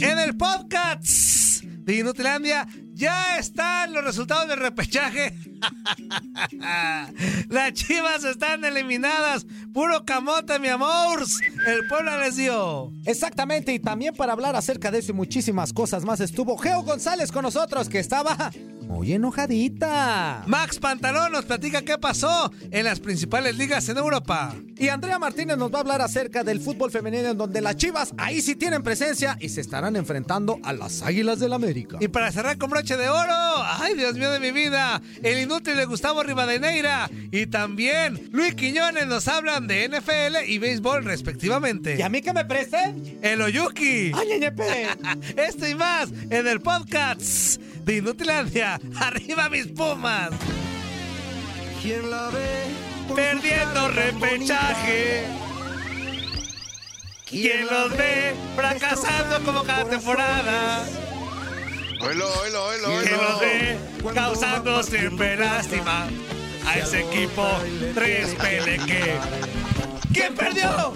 En el podcast de Inutilandia ya están los resultados del repechaje. Las chivas están eliminadas. Puro camote, mi amor. El pueblo les dio. Exactamente, y también para hablar acerca de eso y muchísimas cosas más estuvo Geo González con nosotros, que estaba muy enojadita. Max Pantalón nos platica qué pasó en las principales ligas en Europa. Y Andrea Martínez nos va a hablar acerca del fútbol femenino en donde las chivas ahí sí tienen presencia y se estarán enfrentando a las Águilas del América. Y para cerrar con broche de oro, ay Dios mío de mi vida, el inútil de Gustavo Rivadeneira y también Luis Quiñones nos hablan de NFL y béisbol respectivamente. ¿Y a mí que me presten? El Oyuki. ¡Ay, ñeñepe! Esto y más en el podcast de Inutilandia. ¡Arriba mis pumas! ¿Quién la ve? Perdiendo repechaje. ¿Quién los ve fracasando como cada temporada? Oilo, oilo, oilo, ¿Quién los ve causando siempre lástima? A ese equipo tres peleque. ¿Quién perdió?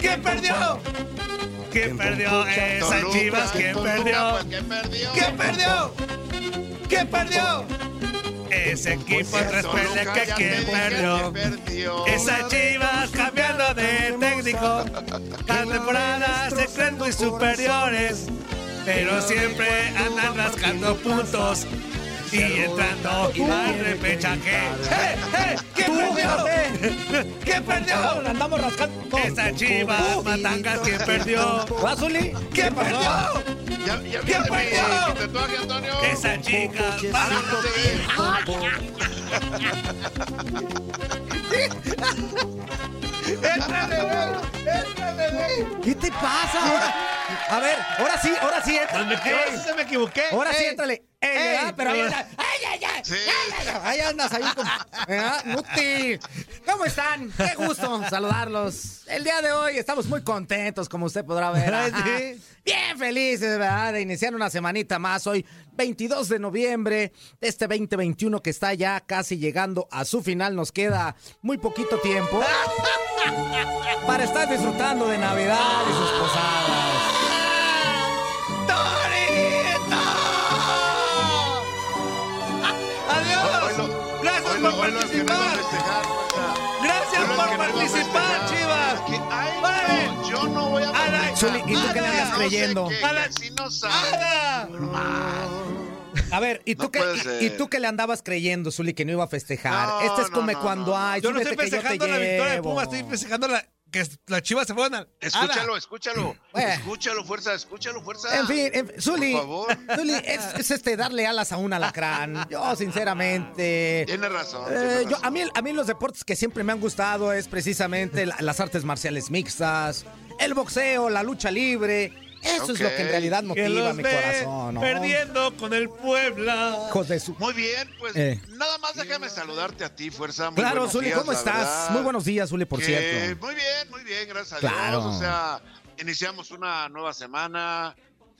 ¿Quién perdió? ¿Quién perdió esas chivas? ¿Quién perdió? pues, ¿Quién perdió? ¿Quién perdió? ¿Quién perdió? Ese equipo tres ¿Quién te dije perdió? que perdió. Esas chivas cambiando de técnico. Cada temporada se creen muy superiores. Pero siempre andan rascando puntos. Y entrando al repechaje. ¡Eh, eh! ¿Quién Tú, perdió? ¿Quién perdió? Andamos rascando. Esas chivas matangas, ¿quién perdió? ¿Va, Zuli? ¿Quién perdió? Ya, ya ¿Quién viste mi perdió? tatuaje, Antonio. Esas chicas. ¿Qué te pasa? A ver, ahora sí, ahora sí, entra. Ey, se me equivoqué. Ahora sí, éntrale. Ey. Pero ahí pero- anda. ¡Ay, ay, ay! Sí. ¡Ay, ay, ay! Ahí andas ahí con. Nuti. ¿Cómo están? Qué gusto saludarlos. El día de hoy estamos muy contentos, como usted podrá ver. Sí. Bien felices, ¿verdad? De iniciar una semanita más hoy, 22 de noviembre de este 2021 que está ya casi llegando a su final. Nos queda muy poquito tiempo para estar disfrutando de Navidad y sus posadas. Participar! ¡Gracias por participar. Chivas! Ay, no, yo no voy a. Zuli, ¿y tú qué le andas creyendo? A ver, ¿y tú, No qué, y- y, tú qué le andabas creyendo, Zuli, que no iba a festejar? No, este es no, come no, cuando no. hay. Yo no estoy que yo te festejando la victoria de. Pumas, estoy festejando la, que las chivas se fueron al. Escúchalo, escúchalo. Bueno. Escúchalo, fuerza, escúchalo, fuerza. En fin, en Zuli, Por favor. Zuli, es, es este darle alas a un alacrán. Yo, sinceramente. Tiene razón. eh, tiene yo, a, mí, a mí los deportes que siempre me han gustado es precisamente la- las artes marciales mixtas, el boxeo, la lucha libre. Eso es lo que en realidad motiva los mi ve corazón. ¿no? perdiendo con el Puebla. Hijos de su- Muy bien, pues Eh. nada más déjame saludarte a ti, fuerza. Muy Claro, Zuli, días, ¿cómo estás? verdad. Muy buenos días, Zuli, por Que cierto. Muy bien, bien, gracias a Claro. Dios. O sea, iniciamos una nueva semana.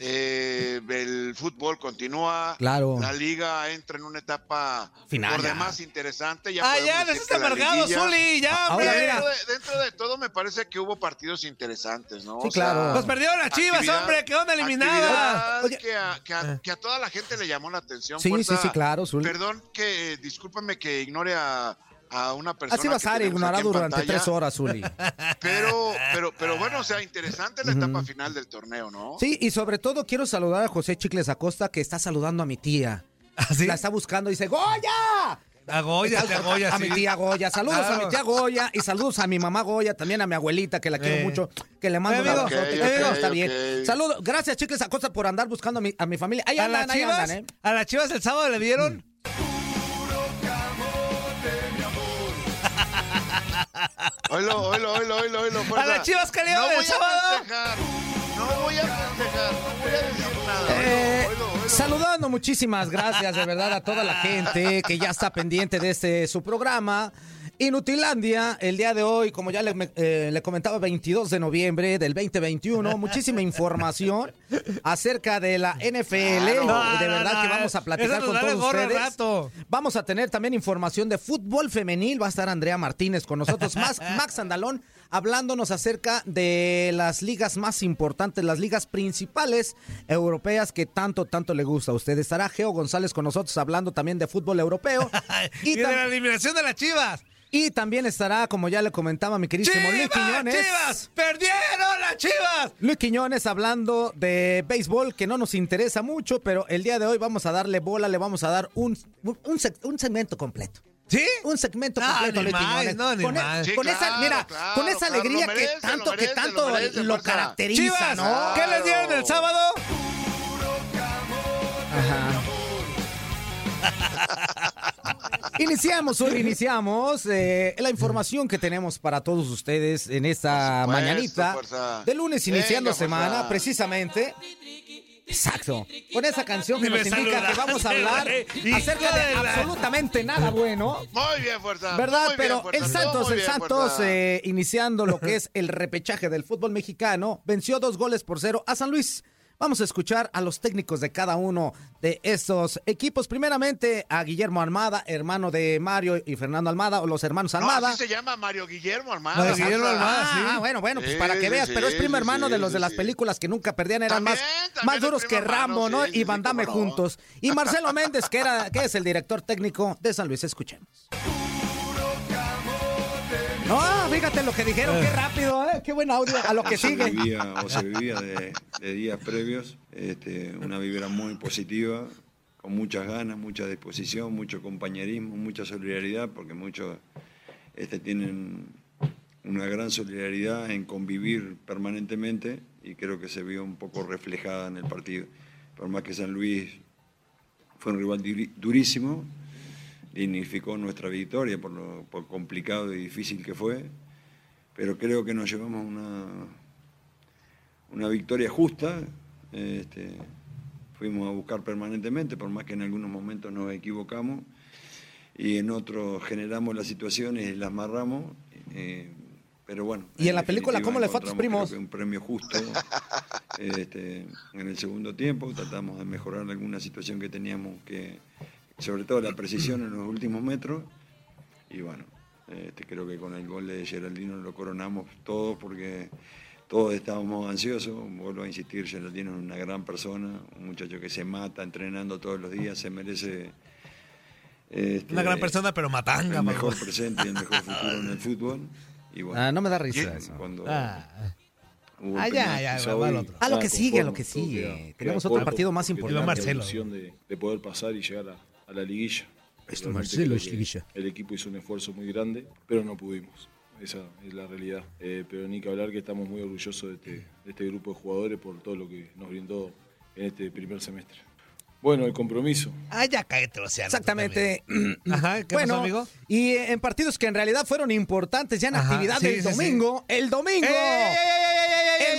eh, el fútbol continúa. Claro. La liga entra en una etapa Final, por ya. demás interesante. Ya Ah, podemos ya, no la amargado, Zuli, ya, Ahora, hombre. mira. Dentro de, dentro de todo me parece que hubo partidos interesantes, ¿no? Sí, O sea, claro. Nos perdieron las chivas, hombre, quedaron eliminadas. Oye. que, a, que, a, que a toda la gente le llamó la atención. Sí, sí, sí, claro, Zuli. Perdón que, discúlpame que ignore a, a una persona. Así vas que a aquí en durante pantalla, tres horas, Zuli. Pero, pero, pero bueno, o sea, interesante la etapa final del torneo, ¿no? Sí, y sobre todo quiero saludar a José Chicles Acosta que está saludando a mi tía. ¿Así? La está buscando y dice, ¡Goya! A Goya, a Goya, a sí. mi tía Goya. Saludos a mi tía Goya y saludos a mi mamá Goya, también a mi abuelita que la quiero Eh. mucho, que le mando Eh, un amigo. abrazote, Ok, que todo ok, está bien. Saludos, gracias Chicles Acosta por andar buscando a mi, a mi familia. Ahí A andan, las ahí chivas, andan, ¿eh? a las chivas el sábado le dieron. Oílo, oílo, oílo, oílo, oílo. fuerza. las Chivas que le No el voy a sábado. no voy a festejar, no voy a decir nada. Eh, saludando, muchísimas gracias de verdad a toda la gente que ya está pendiente de este su programa. Inutilandia, el día de hoy, como ya le, eh, le comentaba, 22 de noviembre del 2021, muchísima información acerca de la NFL. De verdad no, que vamos a platicar con todos ustedes. rato. Vamos a tener también información de fútbol femenil. Va a estar Andrea Martínez con nosotros. Más, Max Andalón hablándonos acerca de las ligas más importantes, las ligas principales europeas que tanto, tanto le gusta a usted. Estará Geo González con nosotros hablando también de fútbol europeo. y y, de la eliminación de las chivas. Y también estará, como ya le comentaba mi queridísimo Luis. Quiñones. ¡Chivas! ¡Perdieron las chivas! Luis Quiñones hablando de béisbol que no nos interesa mucho, pero el día de hoy vamos a darle bola, le vamos a dar un, un, un seg- un segmento completo. ¿Sí? Un segmento No, completo, Luis más, Quiñones. no, ni con, e-. Sí, con esa, mira, claro, con esa claro, alegría que tanto, lo que tanto lo merece, lo fuerza. caracteriza, Chivas, ¿no? ¿qué les dieron el sábado? Ajá. Iniciamos hoy, iniciamos eh, la información que tenemos para todos ustedes en esta supuesto, mañanita fuerza. de lunes iniciando Venga, fuerza. semana, precisamente. Exacto. Con esa canción que nos indica que vamos a hablar acerca de absolutamente nada bueno. Muy bien, fuerza. ¿Verdad? muy bien, Pero fuerza, el Santos, el Santos, eh, iniciando lo que es el repechaje del fútbol mexicano, venció dos goles por cero a San Luis. Vamos a escuchar a los técnicos de cada uno de estos equipos. Primeramente a Guillermo Almada, hermano de Mario y Fernando Almada, o los hermanos No, Almada. así se llama Mario Guillermo Armada. Guillermo. Almada, sí. Ah, bueno, bueno, pues Sí, para que veas, sí, pero es primo hermano de los de las películas que nunca perdían, eran También, más, también más duros que hermano, Rambo, ¿no? y Van Damme no. juntos. Y Marcelo Méndez, que era, que es el director técnico de San Luis, escuchemos. No, fíjate lo que dijeron, qué rápido, ¿eh? Qué buen audio, a lo que se sigue. vivía o se vivía de, de días previos, este, una vibra muy positiva, con muchas ganas, mucha disposición, mucho compañerismo, mucha solidaridad, porque muchos este, tienen una gran solidaridad en convivir permanentemente y creo que se vio un poco reflejada en el partido. Por más que San Luis fue un rival durísimo, dignificó nuestra victoria por lo por complicado y difícil que fue, pero creo que nos llevamos una, una victoria justa. este, fuimos a buscar permanentemente, por más que en algunos momentos nos equivocamos y en otros generamos las situaciones y las amarramos. eh, pero bueno. Y en la película, ¿cómo le fue a tus primos? un premio justo este, en el segundo tiempo. Tratamos de mejorar alguna situación que teníamos que, sobre todo la precisión en los últimos metros. Y bueno, este, creo que con el gol de Geraldino lo coronamos todos porque todos estábamos ansiosos. Vuelvo a insistir, Geraldino es una gran persona, un muchacho que se mata entrenando todos los días, se merece. este, Una gran persona, pero matanga, el mejor presente y el mejor futuro en el fútbol. Y bueno, Ah, no me da risa ¿quién? eso. Cuando Ah, hubo Ah, ya, ya, quizá va otro. A lo que sigue, a lo que sigue. Tenemos otro partido más importante. Marcelo. de, de poder pasar y llegar a, a la liguilla. Esto, Marcelo, es liguilla. El equipo hizo un esfuerzo muy grande, pero no pudimos. Esa es la realidad. Eh, pero ni que hablar que estamos muy orgullosos de este, de este grupo de jugadores por todo lo que nos brindó en este primer semestre. Bueno, el compromiso. Ah, ya cállate, Luciano. tú Exactamente. Ajá, ¿qué bueno, pasó, amigo? y en partidos que en realidad fueron importantes ya en Ajá, actividad sí, del sí, sí. domingo. El domingo. ¡Ey,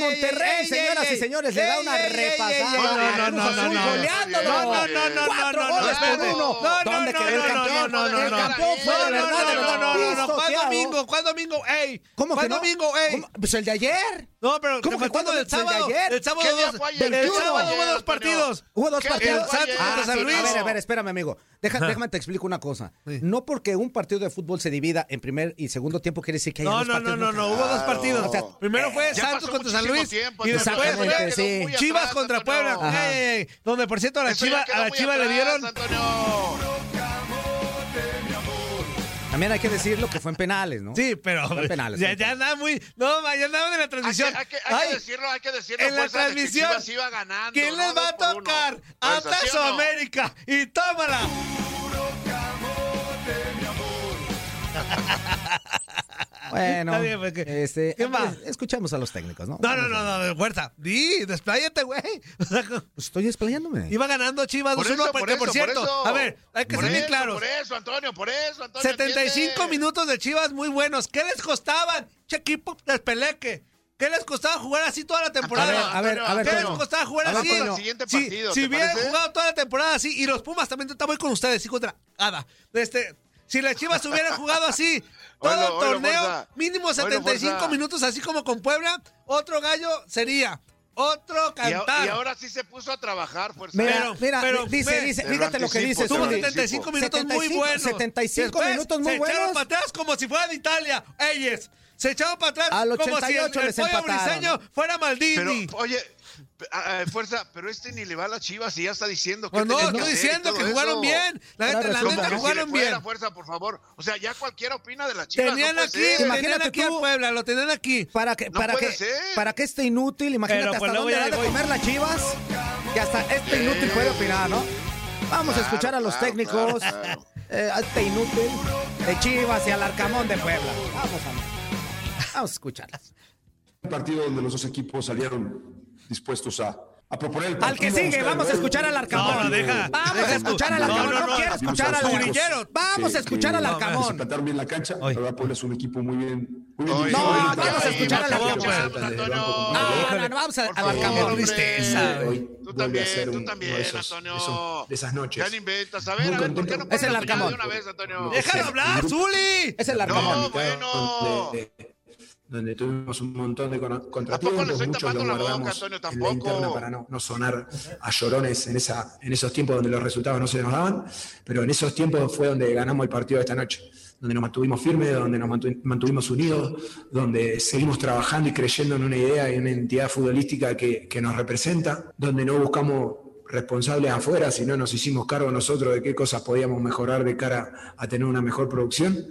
Monterrey, ey, señoras ey, y señores, le da una repasada. ey, ey, No, no, a no, no, no, no. No, no, no, no, Cuatro no, no, goles por uno. No, no, ¿Dónde no, quedó el no, campeón? no, no, el no. campeón fue No, de no, verdad no, no, no, no, no. ¿Cuál domingo? ¿Cuál domingo? ¡Ey! ¿Cómo ¿Cuál que no? domingo? ¡Ey! Pues el de ayer. No, pero ¿Cómo que cuándo? del Pues el de sábado. ayer. El sábado ¿Qué día dos. fue ayer? El 21. sábado hubo dos partidos. Hubo dos ¿Qué partidos. Ah, Luis. A ver, a ver, espérame, amigo. Deja- déjame te explico una cosa. Sí. No porque un partido de fútbol se divida en primer y segundo tiempo quiere decir que hay No, dos no, no, partidos. no, no, hubo dos partidos. O sea, Primero fue Santos contra San muchísimo Luis tiempo, y después sí. Chivas atrás, contra Antonio. Puebla. Ey, ey, ey. Donde por cierto a la Eso Chiva, ya quedó a la Chiva le atrás, dieron Antonio. También hay que decirlo que fue en penales, ¿no? Sí, pero Fue en penales. ya, ya andaba muy... No, ya andaba en la Hay que, transmisión. hay que- hay que Ay, decirlo, hay que decirlo. en la que transmisión, Chivas iba ganando. ¿Quién ¿no? les va a tocar? Atlas ¿sí o no? América. Y tómala. Bueno, bien, pues, ¿qué- este, qué más? escuchemos a los técnicos, ¿no? No, no, no, no, de fuerza. Di, despláyate, güey. O sea, Pues estoy explayándome. iba ganando Chivas Por 2-1, eso, porque por cierto, eso. a ver, hay que Por ser bien claros. Por eso, Antonio, por eso, Antonio. 75 ¿entiendes? minutos de Chivas muy buenos. ¿Qué les costaban? Che equipo despeleque. ¿Qué les costaba jugar así toda la temporada? A ver, a ver, a ver, ¿Qué les costaba jugar ver, así? Toño. El siguiente Si- partido, si ¿te hubieran parece? jugado toda la temporada así, y los Pumas también está muy con ustedes, hijos de la Ada. Este, si las Chivas hubieran jugado así, todo Oilo, el oilo, torneo, fuerza. mínimo Oilo, 75 fuerza. minutos, así como con Puebla, otro gallo sería otro Y, a- cantar. y ahora sí se puso a trabajar, fuerza. Mira, Pero- mira, pero, dice, dice, te fíjate lo que dice Tuvo Zuli. anticipo. 75 minutos muy 75, buenos. 75 Después minutos muy se echaron buenos. para atrás como si fuera de Italia. Ellos se echaron para atrás Al como si el, 88 el les pollo empataron. briseño fuera Maldini. Pero, oye, p- a- a- fuerza, pero este ni le va a las Chivas y ya está diciendo que Pues no, estoy diciendo que jugaron eso. bien. La neta, la resulta ¿Cómo neta que si jugaron fuera, bien. fuerza, por favor? O sea, ya cualquiera opina de las Chivas. Tenían no aquí, tenían Imagínate aquí tú. al Puebla, lo tenían aquí. Para que, No para puede que, ser. para que este inútil, imagínate Pero, pues, hasta dónde ya ha de llegó y- comer las chivas. Que hasta este inútil puede opinar, ¿no? Vamos a Claro, escuchar a los claro, técnicos, claro, claro. eh, a este inútil de Chivas y al Arcamón de Puebla. Vamos a, vamos a escucharlas. Un partido donde los dos equipos salieron dispuestos a, a proponer el partido. Al que sigue, vamos a escuchar al Arcamón. No, no, deja. Vamos deja a escuchar al Arcamón. No, No, no, no. quiero escuchar al Arcamón. Vamos a escuchar al no, Arcamón. Se plantaron bien la cancha. Verdad, Puebla es un equipo muy bien. Muy No, vamos a escuchar al no, Arcamón. No, no, no, vamos al Arcamón. tristeza, Tú también, tú también, de esos- Antonio. de esas noches. Ya no inventas. A ver, a ver, ¿por qué no. Es el Arcamón. de una vez, Antonio? Déjalo hablar, Zuli. Es el No, Arcamón. bueno. Donde, tuvimos un montón de contratiempos, muchos los boca, guardamos Antonio, en la interna para no, no sonar a llorones en, esa, en esos tiempos donde los resultados no se nos daban, pero en esos tiempos fue donde ganamos el partido de esta noche, donde nos mantuvimos firmes, donde nos mantu- mantuvimos unidos, donde seguimos trabajando y creyendo en una idea y una entidad futbolística que, que nos representa, donde no buscamos responsables afuera, sino nos hicimos cargo nosotros de qué cosas podíamos mejorar de cara a tener una mejor producción.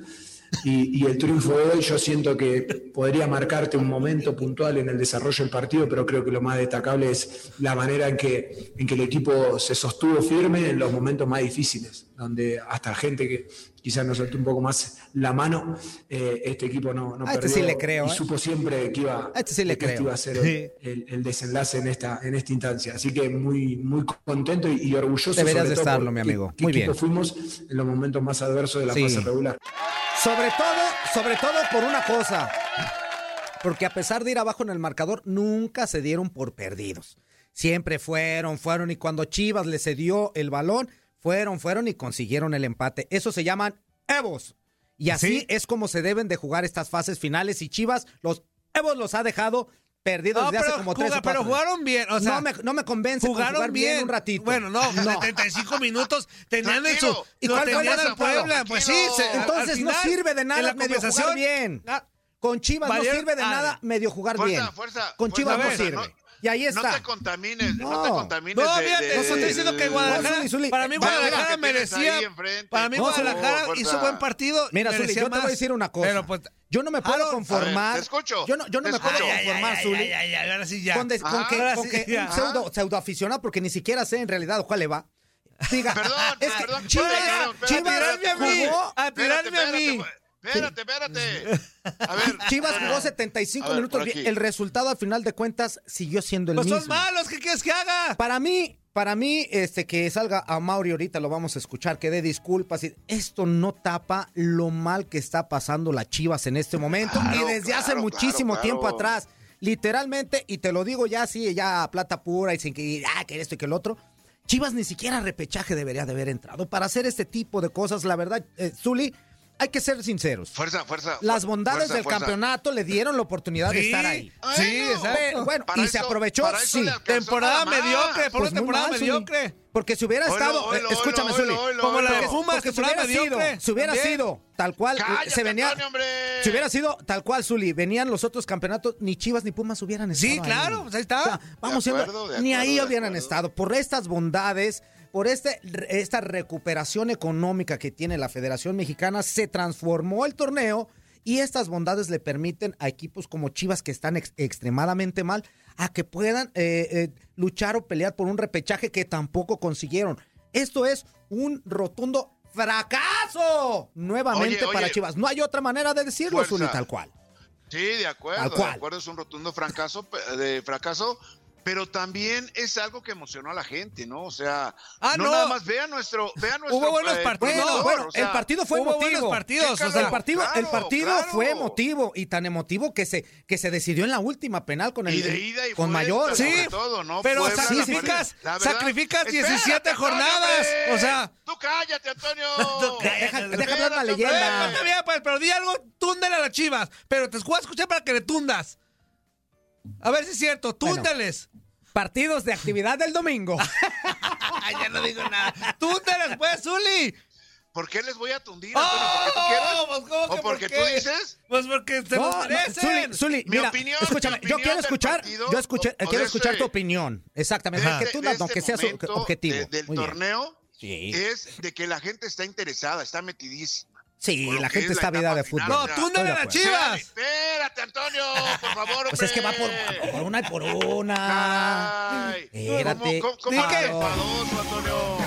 Y, y el triunfo de hoy yo siento que podría marcarte un momento puntual en el desarrollo del partido, pero creo que lo más destacable es la manera en que, en que el equipo se sostuvo firme en los momentos más difíciles, donde hasta gente que quizás nos soltó un poco más la mano, eh, este equipo no, no A este perdió sí le creo, y ¿eh? supo siempre que iba, A este sí le que este creo. iba a ser el, el- el desenlace en esta, en esta instancia. Así que muy, muy contento y, y orgulloso. Deberías de estarlo, mi amigo. Muy bien. fuimos en los momentos más adversos de la Sí. fase regular. Sobre todo, sobre todo por una cosa. Porque a pesar de ir abajo en el marcador, nunca se dieron por perdidos. Siempre fueron, fueron y cuando Chivas le cedió el balón, fueron, fueron y consiguieron el empate. Eso se llaman Evos. Y así Sí. es como se deben de jugar estas fases finales y Chivas los Evos los ha dejado perdidos No, desde pero, hace como tres juga- o cuatro pero jugaron bien. O sea, no, me, no me convence con jugaron jugar bien. bien un ratito. Bueno, no, 75 minutos tenían en su. ¿Y cuál fue tenían el al Puebla. Pues sí, se- Entonces no sirve de en nada medio jugar bien. Con Chivas no sirve de nada medio jugar Fuerza, bien. fuerza, Con fuerza, Chivas no sirve. No- y ahí No está. te contamines, no, te No. contamines. No, de- fíjate, de- no estoy diciendo que No, Guadalajara. Zuli, Zuli, Para mí, Guadalajara merecía. Para mí, No, Guadalajara hizo buen partido. Mira, Zuli, yo te voy a decir una cosa. Pero pues. yo no me puedo conformar. Ver, te escucho, Yo no, yo no te me puedo conformar, Ay, Zuli. ay, ay, ay, ahora sí ya. Con, Ajá, que, ahora con sí, que ya. un pseudo, pseudo aficionado, porque ni siquiera sé en realidad cuál le va. Diga, Perdón, es que perdón, Chivas, Chivas tirarme a mí, jugó, a tirarme a mí. Espérate, espérate. A ver. Chivas jugó 75 A ver, minutos. El resultado al final de cuentas siguió siendo el Pues mismo. son malos, ¿qué quieres que haga? Para mí, para mí, este, que salga a Mauri ahorita, lo vamos a escuchar, que dé disculpas. y- Esto no tapa lo mal que está pasando la Chivas en este momento Claro, y desde hace muchísimo claro, tiempo atrás. Literalmente, y te lo digo ya así, ya a plata pura y sin que, ah, que esto y que el otro. Chivas ni siquiera repechaje debería de haber entrado. Para hacer este tipo de cosas, la verdad, eh, Zuli, hay que ser sinceros. Fuerza, fuerza. Las bondades fuerza, del fuerza. campeonato le dieron la oportunidad de estar ahí. Sí, Bueno, exacto. Pero, bueno, Para y se aprovechó, sí. Temporada mediocre, por Pues una temporada mal, Zuli. mediocre. Porque si hubiera estado, oilo, eh, escúchame, oilo, Zuli, Como la de. Pumas, porque si hubiera sido, si hubiera También. sido tal cual, Cállate, se venía, Antonio, si hubiera sido tal cual, Zuli, venían los otros campeonatos, ni Chivas ni Pumas hubieran estado Sí, claro, ahí. pues ahí está. O sea, vamos siendo- acuerdo, de ni ahí hubieran estado. Por estas bondades, por este, esta recuperación económica que tiene la Federación Mexicana, se transformó el torneo y estas bondades le permiten a equipos como Chivas que están ex- extremadamente mal a que puedan eh, eh, luchar o pelear por un repechaje que tampoco consiguieron. Esto es un rotundo fracaso nuevamente Oye, para. Chivas. No hay otra manera de decirlo. Zuli, tal cual. Sí, de acuerdo, Tal de cual. acuerdo, es un rotundo fracaso, de fracaso, pero también es algo que emocionó a la gente, ¿no? O sea, Ah, no, no. nada más vean nuestro, vean nuestro Hubo buenos eh, partidos. Bueno, bueno, o sea, el partido fue hubo emotivo. buenos partidos, o sea, el partido, el partido claro. fue emotivo y tan emotivo que se, que se decidió en la última penal con el y de ida y con vuelta, mayor. Sí, todo, ¿no? pero Puebla, sacrificas- verdad- sacrificas Espérate, 17 Antonio, jornadas, hombre. o sea- Tú cállate, Antonio. Deja, deja hablar la leyenda. Pues, pero di algo, túndele a las chivas. Pero te voy a escuchar para que le tundas. A ver si es cierto, Bueno. túndeles. Partidos de actividad del domingo. ya no digo nada. Túndeles, pues, Zuli. ¿Por qué les voy a tundir, Antonio? ¿Porque tú quieres? Oh, pues, ¿cómo ¿O que por porque qué? tú dices? Pues porque se No, merecen. Zuli, Zuli, Mi mira, opinión, escúchame, mi yo quiero escuchar, partido, yo escuché, quiero escuchar ese- tu opinión. Exactamente, de que tú este sea su objetivo. de- del Muy torneo Sí. es de que la gente está interesada, está metidísima. Sí, la gente es está vida de fútbol. final. No, a las acuerdo. chivas. Espérate, Antonio, por favor, Pues es que va por, una y por una. Ay, Espérate. ¿Cómo, cómo, eres Antonio?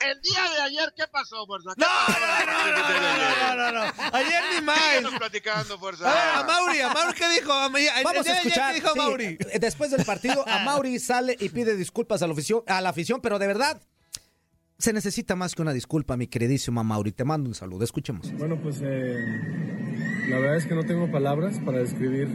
El día de ayer, ¿qué pasó, Fuerza? ¿Qué No, no, no, no, no, no, no, no. Ayer ni más. Platicando, Fuerza. A ver, a Mauri, a Mauri, ¿qué dijo? Vamos a escuchar. ¿Qué dijo sí, Mauri? eh, después del partido, a Mauri sale y pide disculpas a la, afición, a la afición, pero de verdad se necesita más que una disculpa, mi queridísima Mauri. Te mando un saludo. Escuchemos. Bueno, pues eh, la verdad es que no tengo palabras para describir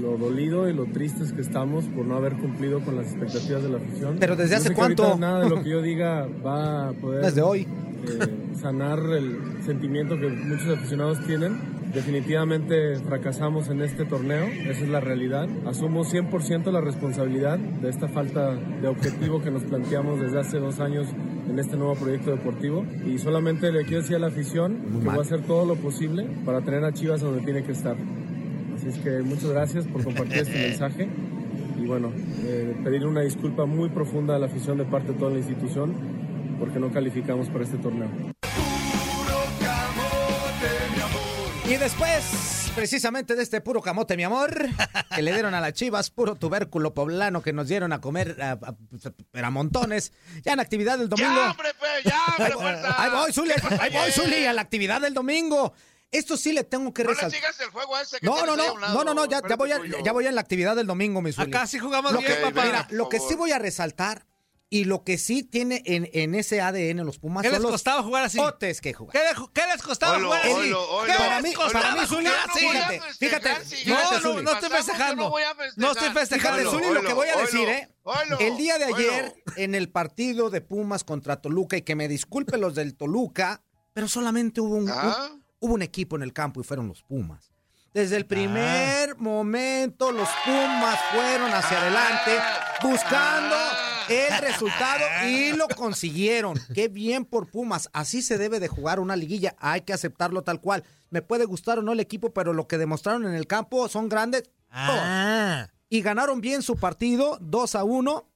lo dolido y lo tristes que estamos por no haber cumplido con las expectativas de la afición. Pero ¿desde hace sé cuánto? Nada de lo que yo diga va a poder Desde hoy. eh, sanar el sentimiento que muchos aficionados tienen. Definitivamente fracasamos en este torneo, esa es la realidad. Asumo 100% la responsabilidad de esta falta de objetivo que nos planteamos desde hace dos años en este nuevo proyecto deportivo. Y solamente le quiero decir a la afición que voy a hacer todo lo posible para tener a Chivas donde tiene que estar. Así es que muchas gracias por compartir este mensaje y bueno, eh, pedir una disculpa muy profunda a la afición de parte de toda la institución porque no calificamos para este torneo. Y después, precisamente de este puro camote, mi amor, que le dieron a las chivas, puro tubérculo poblano que nos dieron a comer a, a- a montones, ya en actividad del domingo. ¡Ya, hombre, pues! ¡Ya, hombre, Ahí, voy, Zuli, ¿Qué pasó ahí voy? Zuli, a la actividad del domingo. Esto sí le tengo que No le resaltar. sigas el juego a ese que No, no, no, no, no, no, ya, ya voy a, ya voy en la actividad del domingo, mi Zuli. Acá sí jugamos Lo bien, que, papá. mira, lo que sí voy a resaltar y lo que sí tiene en, en ese ADN los Pumas ¿Qué son les los costaba jugar así? otes que jugar. ¿Qué, le- qué les costaba jugar así? oilo, oilo. ¿Qué Para les mí, costaba para mí, Zuli, jugar así? fíjate, fíjate, No, no, no estoy festejando. No. No estoy festejando. Fíjate, Zuli, lo que voy a decir, ¿eh? el día de ayer, en el partido de Pumas contra Toluca, y que me disculpen los del Toluca, pero solamente hubo un, Ah. un- hubo un equipo en el campo y fueron los Pumas. Desde el primer momento, los Pumas fueron hacia adelante buscando el resultado y lo consiguieron. Qué bien por Pumas. Así se debe de jugar una liguilla. Hay que aceptarlo tal cual. Me puede gustar o no el equipo, pero lo que demostraron en el campo son grandes. Ah. y ganaron bien su partido 2 a 1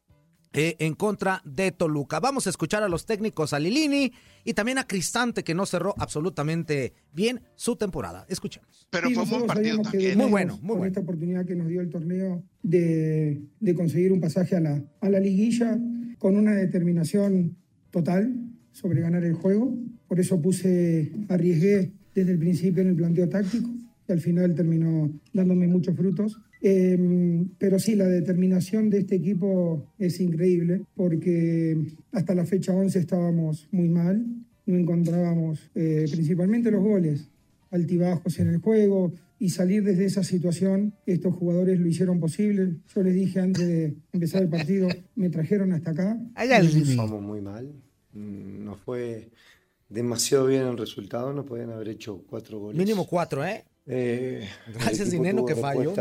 eh, en contra de Toluca. Vamos a escuchar a los técnicos a Lilini y también a Cristante que no cerró absolutamente bien su temporada. Escuchemos. Pero Sí, fue un buen partido también. Muy bueno, muy con bueno. esta oportunidad que nos dio el torneo de, de conseguir un pasaje a la, a la liguilla con una determinación total sobre ganar el juego. Por eso puse, arriesgué desde el principio en el planteo táctico y al final terminó dándome muchos frutos. Eh, pero sí, la determinación de este equipo es increíble porque hasta la fecha 11 estábamos muy mal, no encontrábamos eh, principalmente los goles altibajos en el juego y salir desde esa situación, estos jugadores lo hicieron posible. Yo les dije antes de empezar el partido, me trajeron hasta acá. Jugamos muy mal. Mm, Nos fue demasiado bien el resultado. Nos podían haber hecho cuatro goles. Mínimo cuatro, ¿eh? Eh, Gracias, tuvo que falló.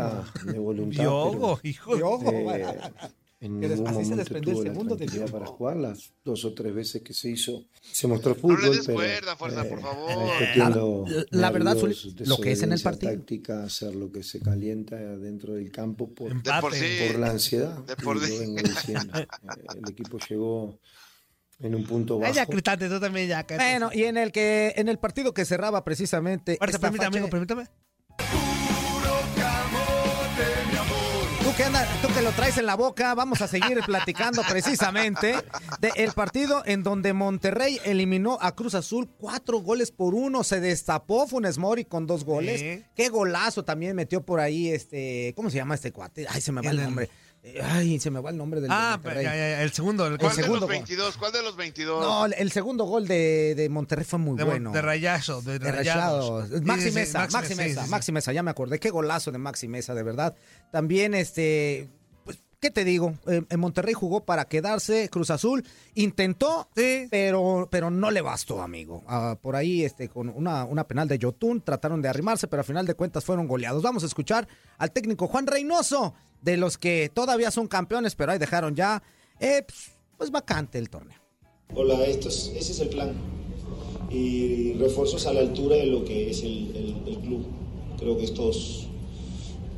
De voluntad. Diogo, hijo de... Diogo, eh, en ningún así se momento desprendió el tuvo la segundo de para jugar. Las dos o tres veces que se hizo, se mostró No fútbol. le pero, cuerda, fuerza, por eh, favor. metiendo La- la verdad, lo que es en el partido. táctica, hacer lo que se calienta dentro del campo por, De por sí. por la ansiedad. De por vengo diciendo. Eh, El equipo llegó en un punto Ay, ya, bajo. Cristante, tú también ya. cállate. Bueno, y en el que en el partido que cerraba precisamente esta permítame, amigo, permítame. Tú que, anda- tú que lo traes en la boca, vamos a seguir platicando precisamente del partido en donde Monterrey eliminó a Cruz Azul cuatro goles por uno. Se destapó Funes Mori con dos goles. Qué golazo también metió por ahí este. ¿Cómo se llama este cuate? Ay, se me va el nombre. Ay, se me va el nombre del de Ah, Monterrey. ya, ya, ya, el segundo. El, ¿Cuál el de segundo los gol. 22? ¿Cuál de los 22? No, el segundo gol de, de Monterrey fue muy de, bueno. de Rayazo, de, De Rayados. Rayados. Maxi Sí, sí, sí, Mesa, Maxi Mesa, sí, sí. Maxi Mesa, ya me acordé. Qué golazo de Maxi Mesa, de verdad. También, este, pues, ¿qué te digo? Eh, en Monterrey jugó para quedarse, Cruz Azul intentó, Sí. pero, pero no le bastó, amigo. Ah, por ahí, este, con una, una penal de Yotun, trataron de arrimarse, pero al final de cuentas fueron goleados. Vamos a escuchar al técnico Juan Reynoso, de los que todavía son campeones, pero ahí dejaron ya, eh, pues, pues, vacante el torneo. Hola, esto es- ese es el plan. Y refuerzos a la altura de lo que es el club. Creo que estos,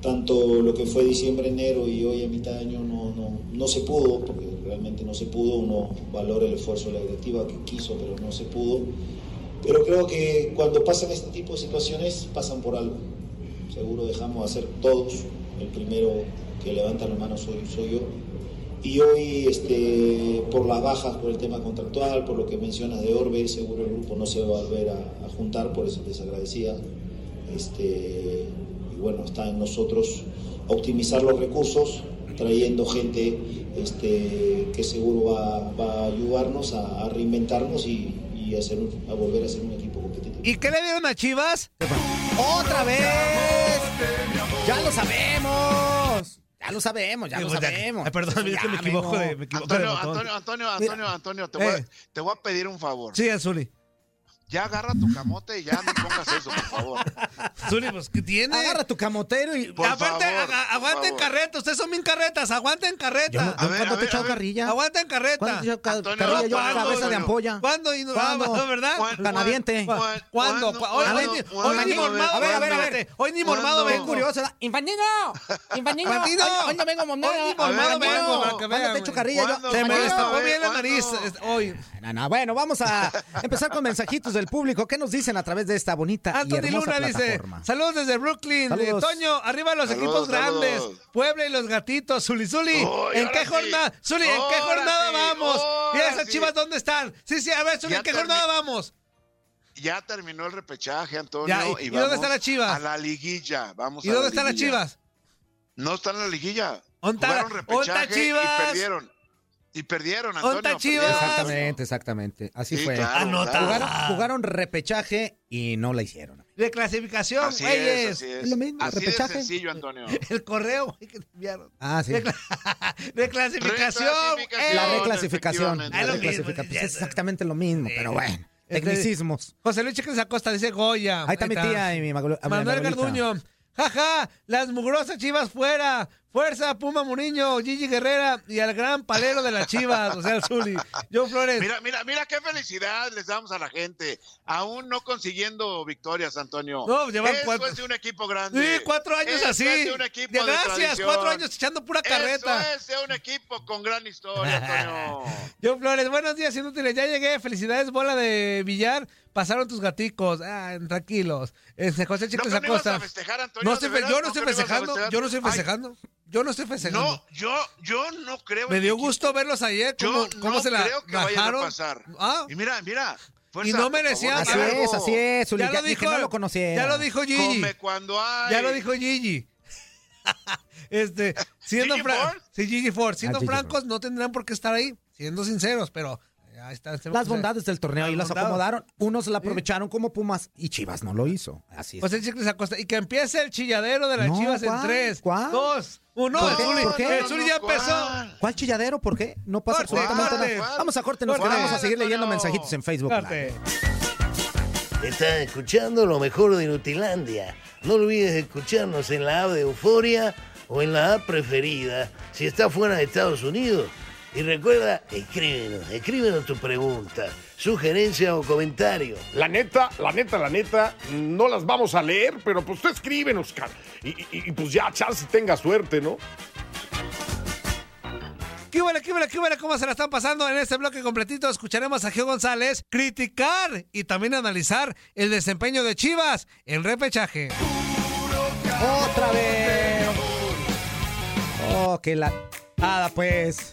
tanto lo que fue diciembre, enero y hoy a mitad de año no, no, no se pudo, porque realmente no se pudo. Uno valora el esfuerzo de la directiva que quiso, pero no se pudo. Pero creo que cuando pasan este tipo de situaciones, pasan por algo. Seguro dejamos de hacer todos. El primero que levanta la mano soy, soy yo. Y hoy, este, por las bajas, por el tema contractual, por lo que mencionas de Orbe, seguro el grupo no se va a volver a, juntar, por eso les agradecía. Este, y bueno, está en nosotros optimizar los recursos, trayendo gente este, que seguro va, va a ayudarnos a, reinventarnos y, y hacer a volver a ser un equipo competitivo. ¿Y qué le dieron a Chivas? ¡Otra vez! ¡Ya lo sabemos! Ya lo sabemos, ya Sí, lo pues, ya- sabemos. Perdón, es que me equivoco amigo. de, me equivoco de Antonio, botón. Antonio, Antonio, Antonio, Antonio, te voy, Eh. a, te voy a pedir un favor. Sí, Zuli. Ya agarra tu camote y ya no pongas eso, por favor. Zuli, pues, ¿qué tiene? Agarra tu camotero y... Por Aparte, favor, aga- aguanten favor. carreta. Ustedes son bien carretas. Aguanten Yo, carreta. no- A yo ver, cuando a te he ver, echado a ver. carrilla. Aguanten carreta. ¿Cuándo te he echado ca- Antonio, carrilla yo? ¿cuándo, Cabeza de Antonio? ampolla. ¿Cuándo? Y no, ¿Cuándo? ah, ¿Verdad? ¿Cuándo? Canadiente. ¿Cuándo? ¿Cuándo? ¿Cuándo? Hoy, ni mormado. A ver, a ver, a ver. espérate. Hoy ni mormado ¿Cuándo? Qué vengo. curioso. ¡Infanino! Infantino. Hoy, hoy no vengo monado. Hoy ni mormado A vengo. ¿cuándo? para que ¿Cuándo vean, te echo güey. carrilla yo? ¿Cuándo? Se me destapó A bien la ¿cuándo? nariz es- hoy. No, no, bueno, vamos a empezar con mensajitos del público. ¿Qué nos dicen a través de esta bonita y Anthony hermosa Luna dice, saludos desde Brooklyn. Saludos. Eh, Toño, arriba los Saludos, equipos grandes. Puebla y los gatitos. Zuli, Zuli. ¿En qué sí. jornada? Zuli, ¿en qué jornada sí, vamos? ¿Y ahora esas sí. chivas dónde están? Sí, sí, a ver, Zuli, Ya ¿en qué jornada vamos? Ya terminó el repechaje, Antonio. Ya, ¿y- y y dónde están las Chivas? A la liguilla. Vamos ¿Y a la dónde están las chivas? No están en la liguilla. ¿Onta- Jugaron onta repechaje Chivas? y perdieron. Y perdieron, Antonio. ¿Onta perdieron. Chivas? Exactamente, exactamente. Así Sí, fue. claro, Anota. claro. Jugaron, jugaron repechaje y no la hicieron. De clasificación, Así es, güeyes. así es. Es lo mismo, Así repechaje. de sencillo, Antonio. El correo, güey, que te enviaron. Ah, sí. De, cla- de clasificación. Reclasificación. La reclasificación. La Es lo mismo, reclasificación. Pues es exactamente lo mismo, Sí. pero bueno. Este, Tecnicismos. José Luis Chiquez Acosta dice Goya. Ahí está mi tía y mi Manuel. Garduño. Jaja, las mugrosas chivas fuera. Fuerza, Puma Muriño, Gigi Guerrera y al gran palero de las chivas, o sea, el Zuli. Joe Flores. Mira, mira, mira qué felicidad les damos a la gente. Aún no consiguiendo victorias, Antonio. No, llevan Eso cuatro- es de un equipo grande. Sí, cuatro años Eso así. Es de un equipo De gracias, cuatro años echando pura carreta. Eso es de un equipo con gran historia, Antonio. Joe Flores, buenos días, inútiles. Ya llegué. Felicidades, bola de billar. Pasaron tus gaticos. Ah, tranquilos. Este, José ¿No Chicles no ibas Acosta. a festejar, Antonio? No estoy yo no ¿No estoy no festejando. Yo no estoy Ay, festejando. Yo no estoy festejando. No, yo, yo no creo. Me en dio gusto verlos ayer. Yo Cómo, cómo no se la creo que vayan a bajaron. pasar. Ah, Y mira, mira. fuerza, Y no favor, Así algo. es, así es, Zuli. Ya Ya lo dije, dijo- no lo ya lo dijo Gigi. Come cuando hay. Ya lo dijo Gigi. este, siendo ¿Gigi Ford? Sí, Gigi Ford. Siendo Ah, Gigi francos, no tendrán por qué estar ahí. Siendo sinceros, pero ahí está. Las bondades del torneo Las y las bondades. acomodaron. Unos la aprovecharon como Pumas y Chivas no lo hizo. Así es. José Chicles Acosta. Y que empiece el chilladero de las No, chivas en ¿cuál? tres, ¿Cuál? dos, uno. ¿Por el qué? Zuli, ¿Por qué? el Zuli ya empezó. ¿Cuál chilladero? ¿Por qué? No pasa Corte, absolutamente corte. nada. Vamos a corte, nos Corte. quedamos a seguir leyendo mensajitos en Facebook. Corte. Estás escuchando lo mejor de Nutilandia. No olvides escucharnos en la app de Euforia o en la app preferida si estás fuera de Estados Unidos. Y recuerda, escríbenos, escríbenos tu pregunta, sugerencia o comentario. La neta, la neta, la neta, no las vamos a leer, pero pues tú escríbenos, cara. Y, y- y, pues ya, chance tenga suerte, ¿no? ¿Qué huele, qué huele, qué huele? ¿Cómo se la están pasando? En este bloque completito escucharemos a Geo González criticar y también analizar el desempeño de Chivas en repechaje. ¡Otra vez! Oh, que la... Nada, pues...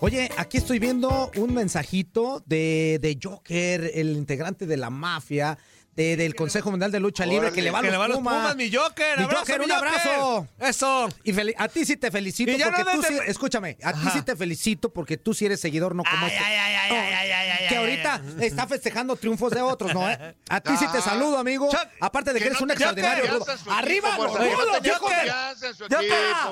Oye, aquí estoy viendo un mensajito de, de Joker, el integrante de la mafia, de- del Consejo Mundial de Lucha Libre, que le va a los a los Pumas. Pumas, mi Joker. Mi Abrazo, Joker, mi un Joker. abrazo. Eso. Y a ti sí te felicito porque no tú sí, escúchame, a ti sí te felicito porque tú sí eres seguidor, no como este. que ahorita está festejando triunfos de otros, ¿no? eh? A ti sí te Ah. saludo, amigo. Aparte de que, que eres no un extraordinario Arriba, los Joker.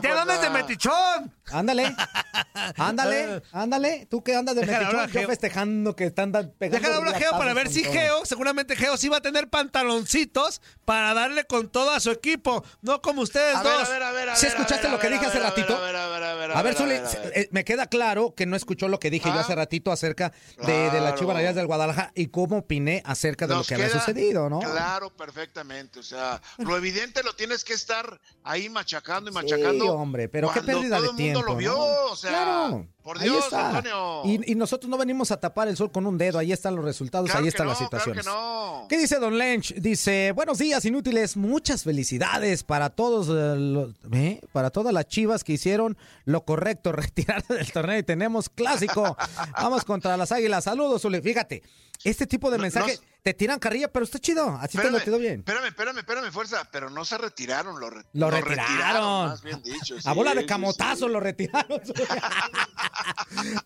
¿De dónde es de metichón? Ándale, ándale, ándale. Tú que andas de metichón, hablar, yo Geo. festejando que están pegando Deja de hablar Geo para ver si todo. Geo, seguramente Geo sí va a tener pantaloncitos para darle con todo a su equipo, no como ustedes A ver, dos. a ver, a ver, a ¿Sí ver, a escuchaste ver, lo que dije hace ratito? A ver, a ver, a ver, A ver, a Zuli, eh, me queda claro que no escuchó lo que dije yo Ah. hace ratito acerca de, de las Claro. Chivas Rayadas del Guadalajara y cómo opiné acerca de Nos lo que había sucedido, ¿no? Claro, perfectamente. O sea, lo evidente lo tienes que estar ahí machacando y Sí, machacando. hombre, pero qué pérdida de tiempo. Lo vio, ¿no? o sea, Claro, por ahí Dios, está. Antonio. Y, y nosotros no venimos a tapar el sol con un dedo, ahí están los resultados, Claro ahí están no, las claro que situaciones. no. ¿Qué dice Don Lench? Dice, buenos días inútiles, muchas felicidades para todos, eh, los- ¿eh? para todas las chivas que hicieron lo correcto, retirarse del torneo y tenemos clásico. Vamos contra las águilas. Saludos, Zuli. Fíjate, este tipo de No- mensaje te tiran carrilla, pero está chido, así te lo quedó bien. Espérame, espérame, espérame, fuerza. Pero no se retiraron, lo, re- Lo retiraron. más bien dicho. A bola de sí, camotazo lo retiraron.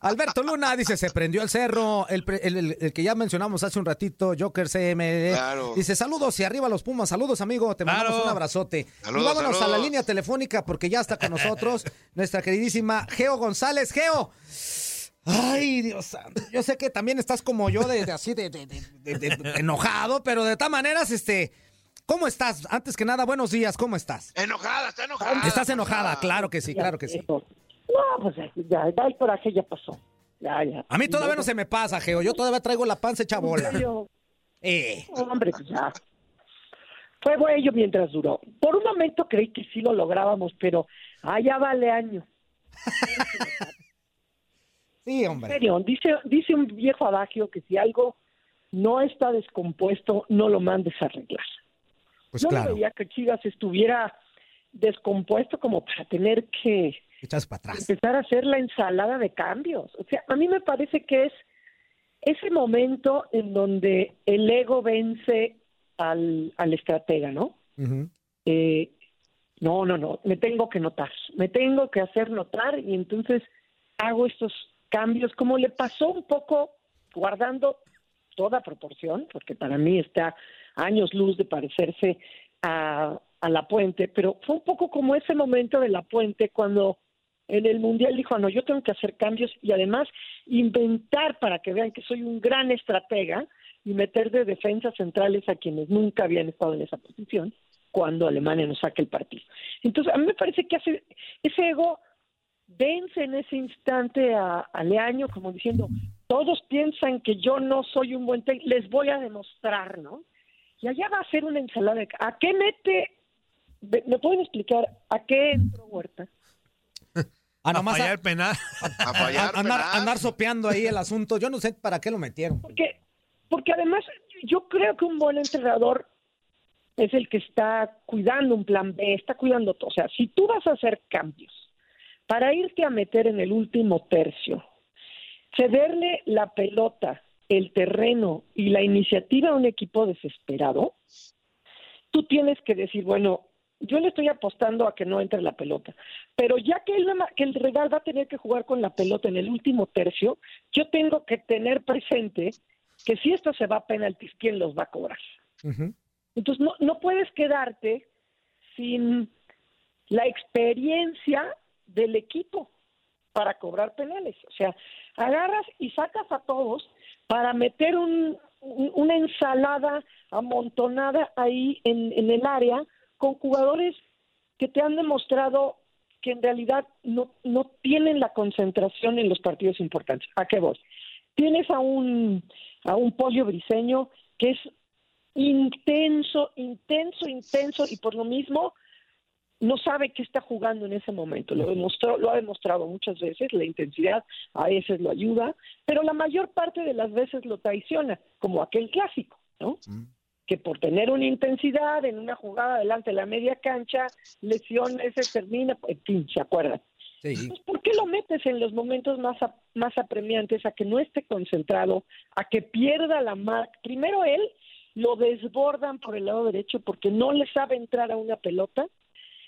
Alberto Luna dice, se prendió el cerro, el, el- el- el que ya mencionamos hace un ratito, Joker CMD. Claro. Dice, saludos y arriba los Pumas, saludos amigo, te mandamos Claro. un abrazote. Saludos, y vámonos a la línea telefónica porque ya está con nosotros nuestra queridísima Geo González. Geo. Ay, Dios santo. Yo sé que también estás como yo de, de así de, de- de- de- de- de enojado, pero de todas maneras, este, ¿cómo estás? Antes que nada, buenos días, ¿cómo estás? Enojada, está enojada. Estás enojada, claro que sí, claro que sí. No, pues ya, ya, el coraje ya pasó. Ya, ya. A mí todavía no se me pasa, Geo. Yo todavía traigo la panza hecha bola. Yo- Eh. Hombre, pues ya. Fue bueno mientras duró. Por un momento creí que sí lo lográbamos, pero allá vale año. Sí, En hombre. serio, dice, dice un viejo adagio que si algo no está descompuesto, no lo mandes a arreglar. Pues no claro, veía que Chivas estuviera descompuesto como para tener que echas para atrás. empezar a hacer la ensalada de cambios. O sea, a mí me parece que es ese momento en donde el ego vence al, al estratega, ¿no? Eh, no, no, no, me tengo que notar, me tengo que hacer notar y entonces hago estos cambios, como le pasó un poco, guardando toda proporción, porque para mí está años luz de parecerse a, a La Puente, pero fue un poco como ese momento de La Puente cuando en el Mundial dijo, "Ah, no, yo tengo que hacer cambios y además inventar para que vean que soy un gran estratega y meter de defensas centrales a quienes nunca habían estado en esa posición cuando Alemania nos saque el partido. Entonces, a mí me parece que hace, ese ego vence en ese instante a, a Leaño como diciendo, todos piensan que yo no soy un buen técnico, les voy a demostrar, ¿no? Y allá va a ser una ensalada. ¿A qué mete? ¿Me pueden explicar a qué entró Huerta? Ah, a nomás fallar a- penal. A fallar a- andar, penal. andar sopeando ahí el asunto. Yo no sé para qué lo metieron. Porque, porque además yo creo que un buen entrenador es el que está cuidando un plan B, está cuidando todo. O sea, si tú vas a hacer cambios para irte a meter en el último tercio, cederle la pelota, el terreno y la iniciativa a un equipo desesperado, tú tienes que decir, bueno, yo le estoy apostando a que no entre la pelota, pero ya que el, que el rival va a tener que jugar con la pelota en el último tercio, yo tengo que tener presente que si esto se va a penaltis, ¿quién los va a cobrar? Entonces no, no puedes quedarte sin la experiencia del equipo para cobrar penales. O sea, agarras y sacas a todos para meter un, un- una ensalada amontonada ahí en, en el área con jugadores que te han demostrado que en realidad no, no tienen la concentración en los partidos importantes. ¿A qué voy? Tienes a un, a un pollo briseño que es intenso, intenso, intenso y por lo mismo no sabe qué está jugando en ese momento. Lo, demostró, lo ha demostrado muchas veces, la intensidad a veces lo ayuda, pero la mayor parte de las veces lo traiciona, como aquel clásico, ¿no? Que por tener una intensidad en una jugada delante de la media cancha, lesión, ese termina, en fin, ¿se acuerdan? Pues, ¿Por qué lo metes en los momentos más, a- más apremiantes a que no esté concentrado, a que pierda la marca? Primero él lo desbordan por el lado derecho porque no le sabe entrar a una pelota,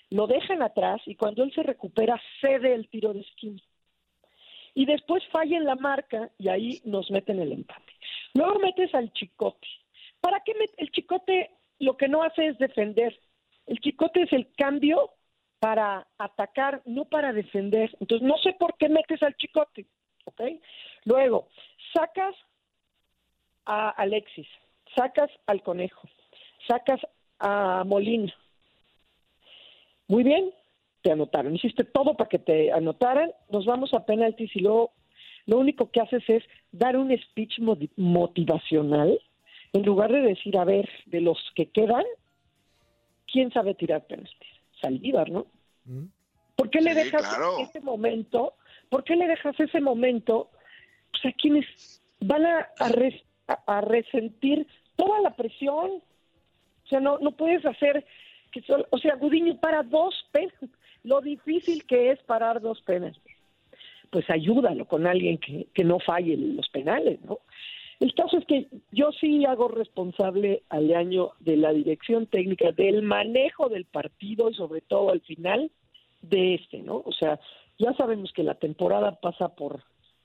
lo dejan atrás y cuando él se recupera cede el tiro de esquina. Y después falla en la marca y ahí nos meten el empate. Luego metes al chicote. ¿Para qué met- el chicote lo que no hace es defender? El chicote es el cambio para atacar, no para defender. Entonces no sé por qué metes al chicote, ¿ok? Luego, sacas a Alexis, sacas al conejo, sacas a Molina. Muy bien, te anotaron. Hiciste todo para que te anotaran. Nos vamos a penaltis y luego lo único que haces es dar un speech motivacional en lugar de decir, a ver, de los que quedan, ¿quién sabe tirar penaltis? Saldívar, ¿no? ¿Por qué le Sí, dejas claro. ese momento? ¿Por qué le dejas ese momento pues, a quienes van a, a res- a- a resentir toda la presión? O sea, no, no puedes hacer que solo- o sea, Gudiño para dos penas. Lo difícil que es parar dos penas. Pues ayúdalo con alguien que, que no falle los penales, ¿no? El caso es que yo sí hago responsable al año de la dirección técnica, del manejo del partido y sobre todo al final de este, ¿no? O sea, ya sabemos que la temporada pasa por,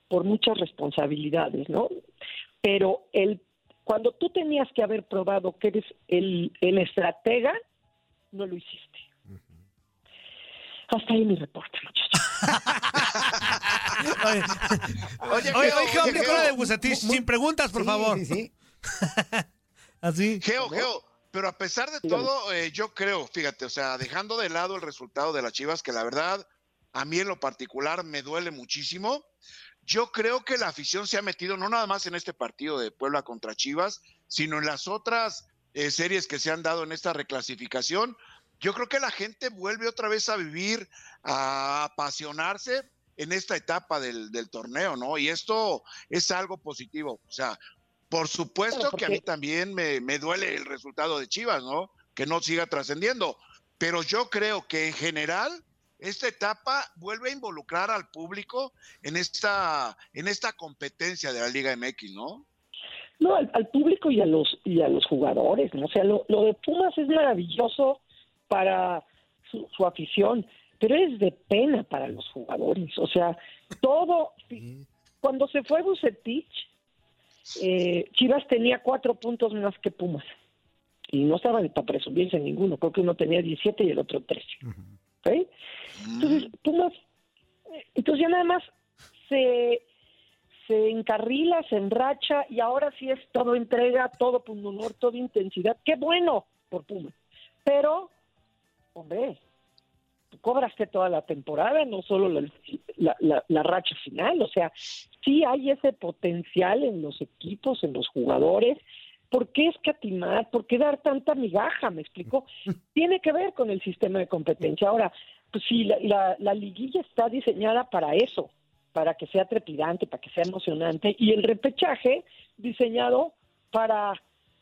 por muchas responsabilidades, ¿no? Pero el cuando tú tenías que haber probado que eres el, el estratega, no lo hiciste. Hasta ahí mi reporte, Oye, Oye, oye, Geo, oye, oye, Geo. de Bucetich, sin preguntas, por favor. Así. Geo, Geo, pero a pesar de todo, eh, yo creo, fíjate, o sea, dejando de lado el resultado de las Chivas, que la verdad, a mí en lo particular me duele muchísimo, yo creo que la afición se ha metido no nada más en este partido de Puebla contra Chivas, sino en las otras eh, series que se han dado en esta reclasificación. Yo creo que la gente vuelve otra vez a vivir, a apasionarse en esta etapa del, del torneo, ¿no? Y esto es algo positivo. O sea, por supuesto que a mí también me, me duele el resultado de Chivas, ¿no? Que no siga trascendiendo. Pero yo creo que en general esta etapa vuelve a involucrar al público en esta, en esta competencia de la Liga MX, ¿no? No, al, al público y a los y a los jugadores, ¿no? O sea, lo, lo de Pumas es maravilloso para su, su afición, pero es de pena para los jugadores. O sea, todo cuando se fue Bucetich, eh, Chivas tenía cuatro puntos más que Pumas y no estaba para presumirse ninguno. Creo que uno tenía 17 y el otro 13. ¿ok? Entonces, Pumas, entonces ya nada más se se encarrila, se enracha y ahora sí es todo entrega, todo pundonor, toda intensidad. Qué bueno por Pumas. Pero, hombre, tú cobraste toda la temporada, no solo la, la- la- la racha final. O sea, sí hay ese potencial en los equipos, en los jugadores. ¿Por qué escatimar? ¿Por qué dar tanta migaja? ¿Me explico? Tiene que ver con el sistema de competencia. Ahora, pues sí, la, la- la liguilla está diseñada para eso, para que sea trepidante, para que sea emocionante, y el repechaje diseñado para,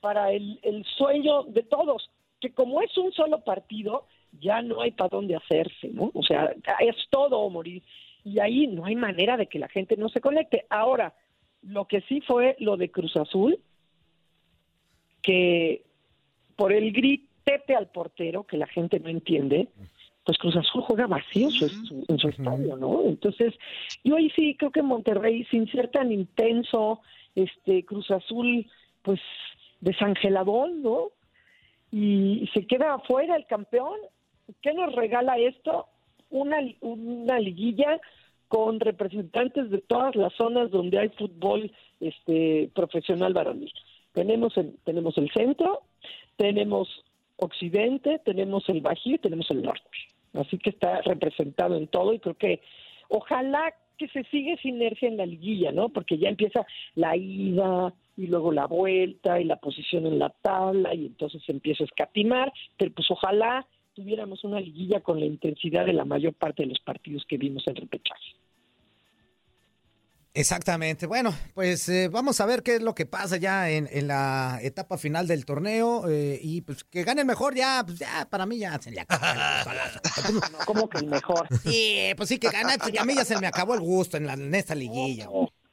para el, el sueño de todos, que como es un solo partido, ya no hay para dónde hacerse, ¿no? O sea, es todo o morir. Y ahí no hay manera de que la gente no se conecte. Ahora, lo que sí fue lo de Cruz Azul, que por el gritete al portero, que la gente no entiende, pues Cruz Azul juega vacío su- su- en su estadio, ¿no? Entonces, yo ahí sí creo que Monterrey, sin ser tan intenso, este Cruz Azul, pues desangeladón, ¿no? Y se queda afuera el campeón. ¿Qué nos regala esto? Una, li- una liguilla con representantes de todas las zonas donde hay fútbol este profesional varonil. Tenemos el, tenemos el centro, tenemos occidente, tenemos el bajío y tenemos el norte. Así que está representado en todo y creo que ojalá que se siga esa inercia en la liguilla, ¿no? Porque ya empieza la ida y luego la vuelta y la posición en la tabla y entonces empieza a escatimar, pero pues ojalá tuviéramos una liguilla con la intensidad de la mayor parte de los partidos que vimos en repechaje. Exactamente. Bueno, pues eh, vamos a ver qué es lo que pasa ya en, en la etapa final del torneo eh, y pues que gane el mejor ya, pues ya para mí ya se le acabó. ¿Cómo que el mejor? Sí, pues sí que gana, pues ya a mí ya se me acabó el gusto en, la, en esta liguilla.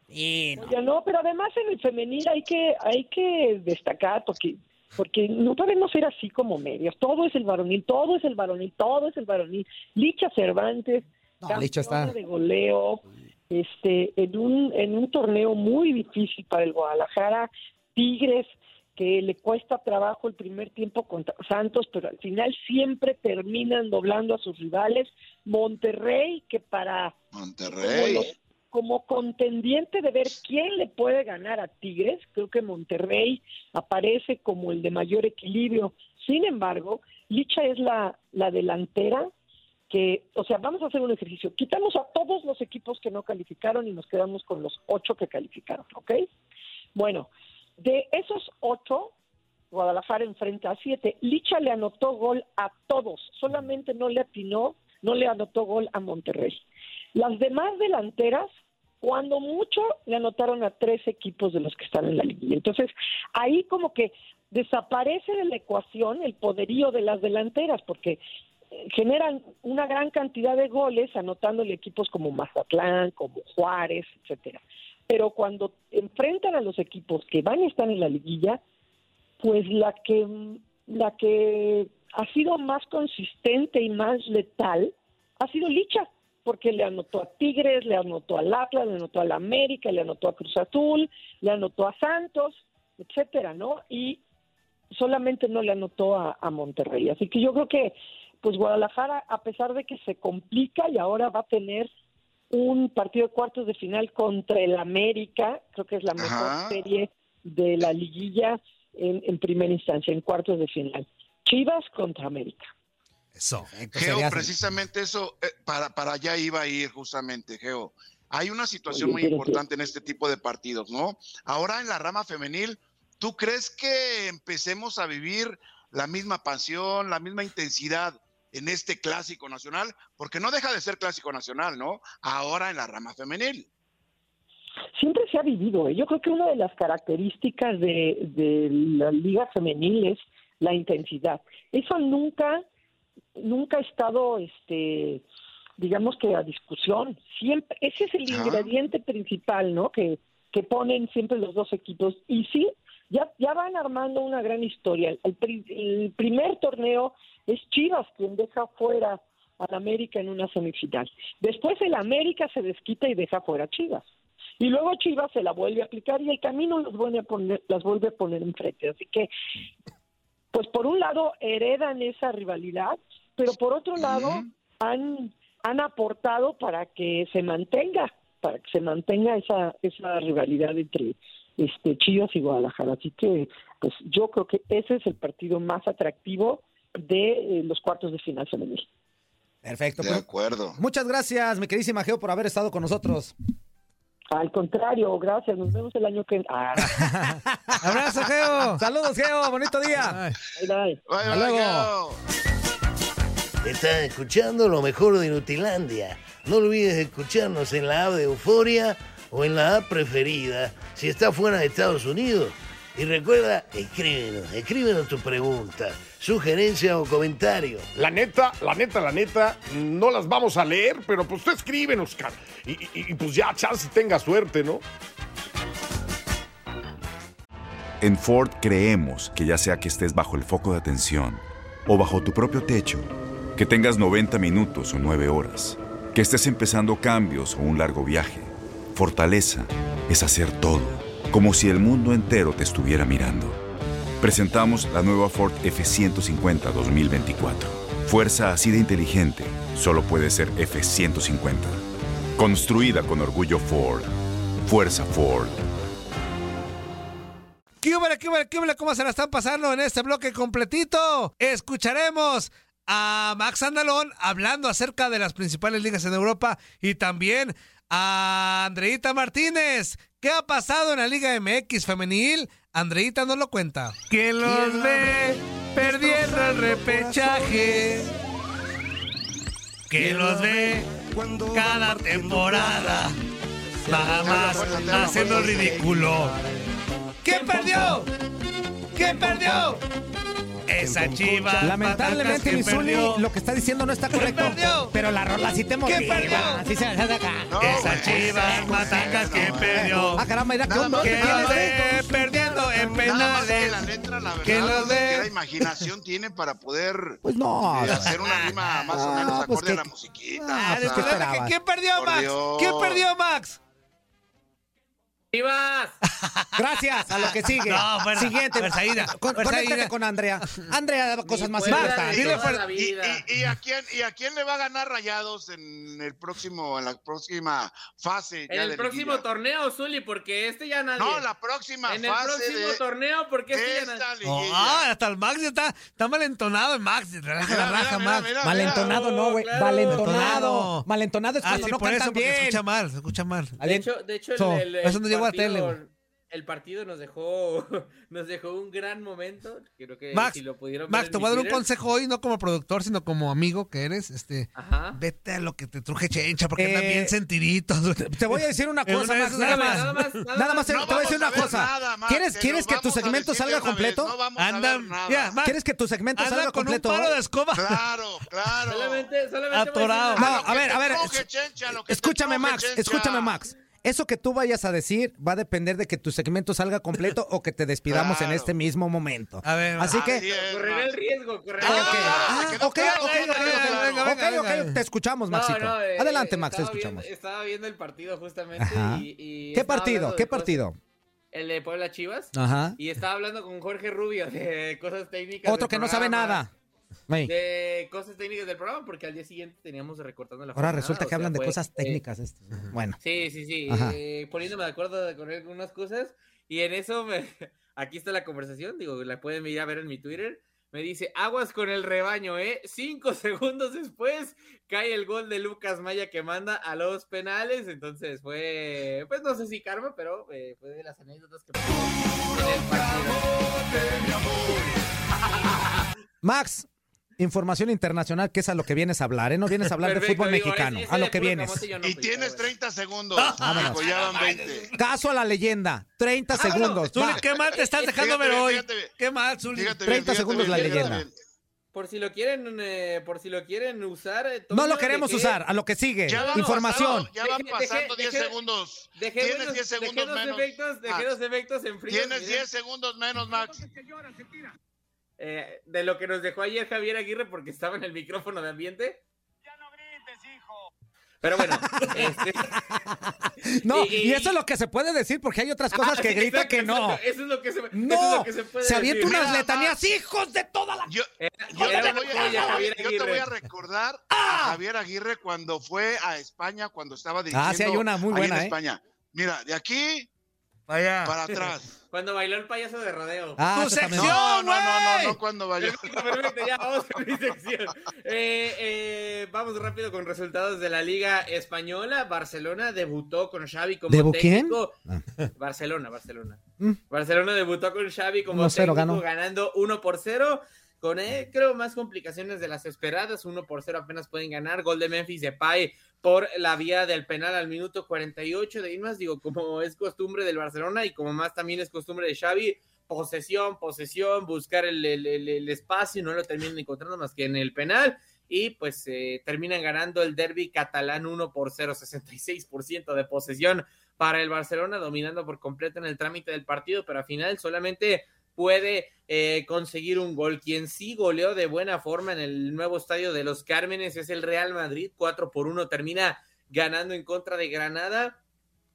Sí, no. Ya no, pero además en el femenil hay que hay que destacar porque porque no podemos ser así como medios. Todo es el varonil, todo es el varonil, todo es el varonil. Licha Cervantes, No, Licha está- de goleo, este, en un en un torneo muy difícil para el Guadalajara, Tigres que le cuesta trabajo el primer tiempo contra Santos, pero al final siempre terminan doblando a sus rivales. Monterrey, que para Monterrey. como, los- como contendiente de ver quién le puede ganar a Tigres, creo que Monterrey aparece como el de mayor equilibrio. Sin embargo, Licha es la, la delantera que, o sea, vamos a hacer un ejercicio. Quitamos a todos los equipos que no calificaron y nos quedamos con los ocho que calificaron, ¿ok? Bueno, de esos ocho, Guadalajara enfrenta a siete. Licha le anotó gol a todos, solamente no le atinó, no le anotó gol a Monterrey. Las demás delanteras, cuando mucho, le anotaron a tres equipos de los que están en la liguilla. Entonces, ahí como que desaparece de la ecuación el poderío de las delanteras, porque eh, generan una gran cantidad de goles anotándole equipos como Mazatlán, como Juárez, etcétera. Pero cuando enfrentan a los equipos que van y están en la liguilla, pues la que la que ha sido más consistente y más letal ha sido Licha, porque le anotó a Tigres, le anotó al Atlas, le anotó al América, le anotó a Cruz Azul, le anotó a Santos, etcétera, ¿no? Y solamente no le anotó a, a Monterrey. Así que yo creo que, pues Guadalajara, a pesar de que se complica y ahora va a tener un partido de cuartos de final contra el América, creo que es la mejor Ajá. serie de la liguilla en, en primera instancia, en cuartos de final. Chivas contra América. Eso. Geo, precisamente eso, eh, para, para allá iba a ir justamente, Geo. Hay una situación Oye, muy importante en este tipo de partidos, ¿no? Ahora en la rama femenil, ¿tú crees que empecemos a vivir la misma pasión, la misma intensidad en este clásico nacional? Porque no deja de ser clásico nacional, ¿no? Ahora en la rama femenil. siempre se ha vivido. ¿eh? Yo creo que una de las características de, de la liga femenil es la intensidad. Eso nunca, nunca ha estado, este, digamos que a discusión. Siempre, ese es el ingrediente principal, ¿no? Que, que ponen siempre los dos equipos. Y sí, ya, ya van armando una gran historia. El, pri- el primer torneo es Chivas quien deja fuera al América en una semifinal. Después el América se desquita y deja fuera a Chivas. Y luego Chivas se la vuelve a aplicar y el camino los vuelve a poner, las vuelve a poner enfrente. Así que, pues por un lado heredan esa rivalidad, pero por otro lado han, han aportado para que se mantenga, para que se mantenga esa, esa rivalidad entre este Chivas y Guadalajara. Así que, pues yo creo que ese es el partido más atractivo de eh, los cuartos de final femenil. Perfecto. De pues, acuerdo. muchas gracias, mi queridísima Geo, por haber estado con nosotros. Al contrario, gracias. Nos vemos el año que ah, Abrazo, Geo. Saludos, Geo. Bonito día. bye, bye. Hasta luego. Estás escuchando lo mejor de Nutilandia. No olvides escucharnos en la app de Euforia o en la app preferida si estás fuera de Estados Unidos. Y recuerda, escríbenos, escríbenos tu pregunta, sugerencia o comentario. La neta, la neta, la neta, no las vamos a leer, pero pues tú escríbenos, cara. Y, y- y, pues ya, chance tenga suerte, ¿no? En Ford creemos que ya sea que estés bajo el foco de atención o bajo tu propio techo, que tengas 90 minutos o 9 horas, que estés empezando cambios o un largo viaje, fortaleza es hacer todo, como si el mundo entero te estuviera mirando. Presentamos la nueva Ford F150 2024. Fuerza así de inteligente solo puede ser F150. Construida con orgullo Ford. Fuerza Ford. ¿Qué hubo, qué hubo, qué hubo, cómo se la están pasando en este bloque completito? Escucharemos a Max Andalón hablando acerca de las principales ligas en Europa y también a Andreita Martínez. ¿Qué ha pasado en la Liga MX femenil? Andreita nos lo cuenta. ¿Quién los ve perdiendo el repechaje? ¿Quién los ve cada temporada? Nada más haciendo ridículo. ¿Quién perdió? ¿Quién perdió? Esa chiva. Lamentablemente, ¿quién mi Zuli, lo que está diciendo no está correcto. perdió? Pero la rola sí te motiva. ¿Quién perdió? Así se hace acá. Esa chiva, matacas, ¿quién perdió? Ah, caramba, mira, ¿qué ¿Qué ve perdiendo en que penales? la letra, la ¿Quién verdad, qué ve? la imaginación tiene para poder Pues no. eh, hacer una rima más o Ah, menos pues acorde a que- la musiquita. ¿qué perdió, Max? ¿Quién perdió, Max? ¡Chivas! Gracias, a lo que sigue. No, fuerza, Siguiente. fuerza, Ida, Con- Ida. con Andrea. Andrea, cosas más Puebla importantes. ¿Y, y, y a quién, ¿Y a quién le va a ganar Rayados en el próximo, en la próxima fase? En el próximo liguilla? torneo, Zuli, porque este ya nadie. No, la próxima En el próximo de torneo, porque este ya nadie. Oh, ah, hasta el Max está, está malentonado el Max. Relaja la raja, Max. Malentonado no, güey. Claro. Malentonado. Malentonado. Es Ah, cuando sí, no por eso, cantan porque se bien. escucha mal, se escucha mal. De hecho, de hecho el, So, el- eso el partido- tele. El partido nos dejó, nos dejó un gran momento. Creo que Max, si lo pudieron ver Max, te voy a dar un Twitter. consejo hoy, no como productor, sino como amigo que eres. Este, Ajá. vete a lo que te truje chencha, porque Eh, bien sentiditos. Te voy a decir una cosa, Max, nada más. Nada más, nada te No te voy a decir una a cosa. nada, ¿Quieres, te ¿quieres lo que tu segmento salga vez, completo? No vamos a ver Andan, nada. ya, Max, ¿Quieres que tu segmento andan salga con completo? un palo de escoba. Claro, claro. Solamente, solamente Atorado. No, que a ver, a ver, que Escúchame, Max, escúchame, Max. Eso que tú vayas a decir va a depender de que tu segmento salga completo o que te despidamos en este mismo momento. A ver, Así que, Correré el riesgo, correré Ah, el ok, riesgo. ah, ok, ok, ok, te escuchamos, Maxito. no, eh, Adelante, Max, te estaba escuchamos. Viendo, estaba viendo el partido justamente Ajá. y, y ¿Qué partido? ¿Qué cosas- partido? El de Puebla Chivas. Ajá. Y estaba hablando con Jorge Rubio de cosas técnicas. Otro que no sabe nada. De cosas técnicas del programa, porque al día siguiente teníamos recortando la Ahora jornada, resulta que sea, hablan de cosas eh, técnicas. estos. Bueno. Sí, sí, sí. Eh, poniéndome de acuerdo con algunas cosas. Y en eso, me- aquí está la conversación. Digo, la pueden ir a ver en mi Twitter. Me dice, aguas con el rebaño, ¿eh? Cinco segundos después cae el gol de Lucas Maya que manda a los penales. Entonces fue, pues no sé si karma, pero eh, fue de las anécdotas que. Max, información internacional, que es a lo que vienes a hablar, ¿eh? No vienes a hablar de Perfecto, fútbol digo, mexicano, a lo de que vienes. no Y tienes pero bueno. 30 segundos. Vámonos. Ya van 20. Caso a la leyenda, 30 segundos. Zuli, va. qué mal te estás dejando Fíjate ver bien, hoy. fíjate. Qué mal, Zuli. Fíjate 30 bien, fíjate segundos la leyenda. bien. Por si lo quieren, eh, por si lo quieren usar. eh, No lo queremos dejé- usar, a lo que sigue. Ya van Información. ya van Dejé- pasando dejé- 10 dejé- segundos. Dejé Tienes unos- 10 dejé segundos dos menos. efectos, dejé dos efectos en frío. Tienes miren. 10 segundos menos, Max. Eh, de lo que nos dejó ayer Javier Aguirre porque estaba en el micrófono de ambiente. Pero bueno, este, No, Y- y, eso es lo que se puede decir porque hay otras cosas Ah, que sí, grita exacto, que no. exacto, Eso es lo que se, eso es No, lo que se puede se avienta decir. unas Mira, letanías, hijos de toda la... Yo, yo te voy a- joya, Javier yo te voy a Aguirre. recordar a Javier Aguirre cuando fue a España, cuando estaba dirigiendo Ah, sí, hay una muy buena, en ¿eh? España. Mira, de aquí Vaya. para atrás. Cuando bailó el payaso de rodeo. Ah, ¡Tu sección! No, no, no, no, no cuando. Perfecto, perfecto, ya vamos con mi sección. Eh, eh, vamos rápido con resultados de la Liga Española. Barcelona debutó con Xavi como ¿Debu quién? técnico. Barcelona, Barcelona. Mm. Barcelona debutó con Xavi como 1-0 técnico, ganó. ganando 1 por 0. Con, eh, creo, más complicaciones de las esperadas. 1 por 0 apenas pueden ganar. Gol de Memphis Depay por la vía del penal al minuto 48. De más, digo, como es costumbre del Barcelona y como más también es costumbre de Xavi, posesión, posesión, buscar el, el- el- el espacio, no lo terminan encontrando más que en el penal. Y pues eh, terminan ganando el derby catalán 1 por 0, 66% de posesión para el Barcelona, dominando por completo en el trámite del partido, pero al final solamente puede eh, conseguir un gol. Quien sí goleó de buena forma en el nuevo estadio de los Cármenes es el Real Madrid, 4 por 1 termina ganando en contra de Granada.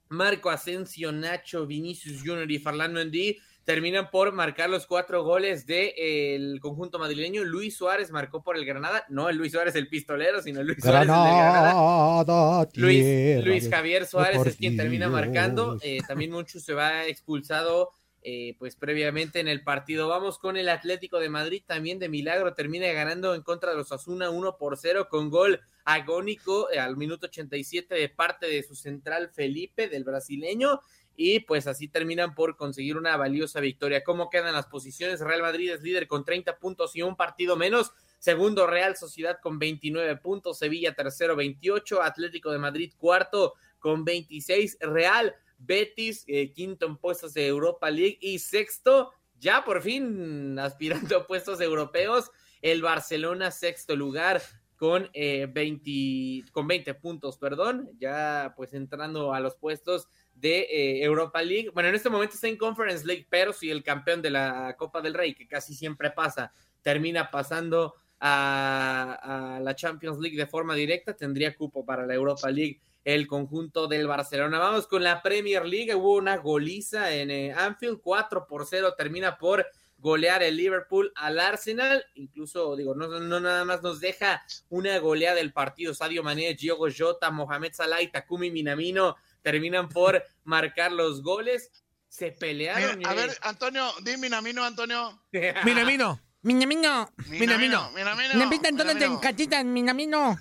Marco Asensio, Nacho, Vinicius Junior y Farland Mendy terminan por marcar los cuatro goles del conjunto madrileño. Luis Suárez marcó por el Granada, no el Luis Suárez el pistolero, sino el Luis Suárez el Granada. Granada, Luis, Javier Suárez es quien termina marcando. Eh, también mucho se va expulsado eh, pues previamente en el partido. Vamos con el Atlético de Madrid también de milagro, termina ganando en contra de los Asuna 1 por 0 con gol agónico eh, al minuto 87 de parte de su central Felipe del brasileño y pues así terminan por conseguir una valiosa victoria. ¿Cómo quedan las posiciones? Real Madrid es líder con 30 puntos y un partido menos. Segundo, Real Sociedad con 29 puntos. Sevilla tercero, 28. Atlético de Madrid cuarto con 26. Real Betis eh, quinto en puestos de Europa League. Y sexto, ya por fin aspirando a puestos europeos, el Barcelona sexto lugar con, 20, con 20 puntos, perdón, ya pues entrando a los puestos de eh, Europa League. Bueno, en este momento está en Conference League, pero si el campeón de la Copa del Rey, que casi siempre pasa, termina pasando a, la Champions League de forma directa, tendría cupo para la Europa League el conjunto del Barcelona. Vamos con la Premier League, hubo una goliza en eh, Anfield, 4 por 0, termina por golear el Liverpool al Arsenal, incluso digo, no, no nada más nos deja una goleada del partido, Sadio Mané, Diogo Jota, Mohamed Salah y Takumi Minamino terminan por marcar los goles. Se pelearon. a ver, Antonio, di Minamino, Antonio. Minamino. Minamino. Minamino. Minamino. Me invitan todos te encachitan, Minamino.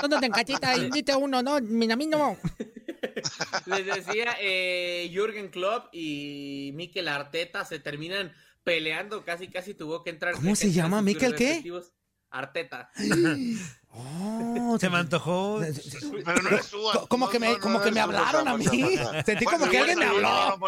Todos te encachitan, invite uno, ¿no? Minamino. Les decía, eh, Jürgen Klopp y Mikel Arteta se terminan peleando, casi casi tuvo que entrar. ¿Cómo se llama? ¿Mikel qué? Arteta. Oh, se me antojó. Pero no eres tú. Como que me, como que me hablaron a mí. Sentí como que alguien me habló.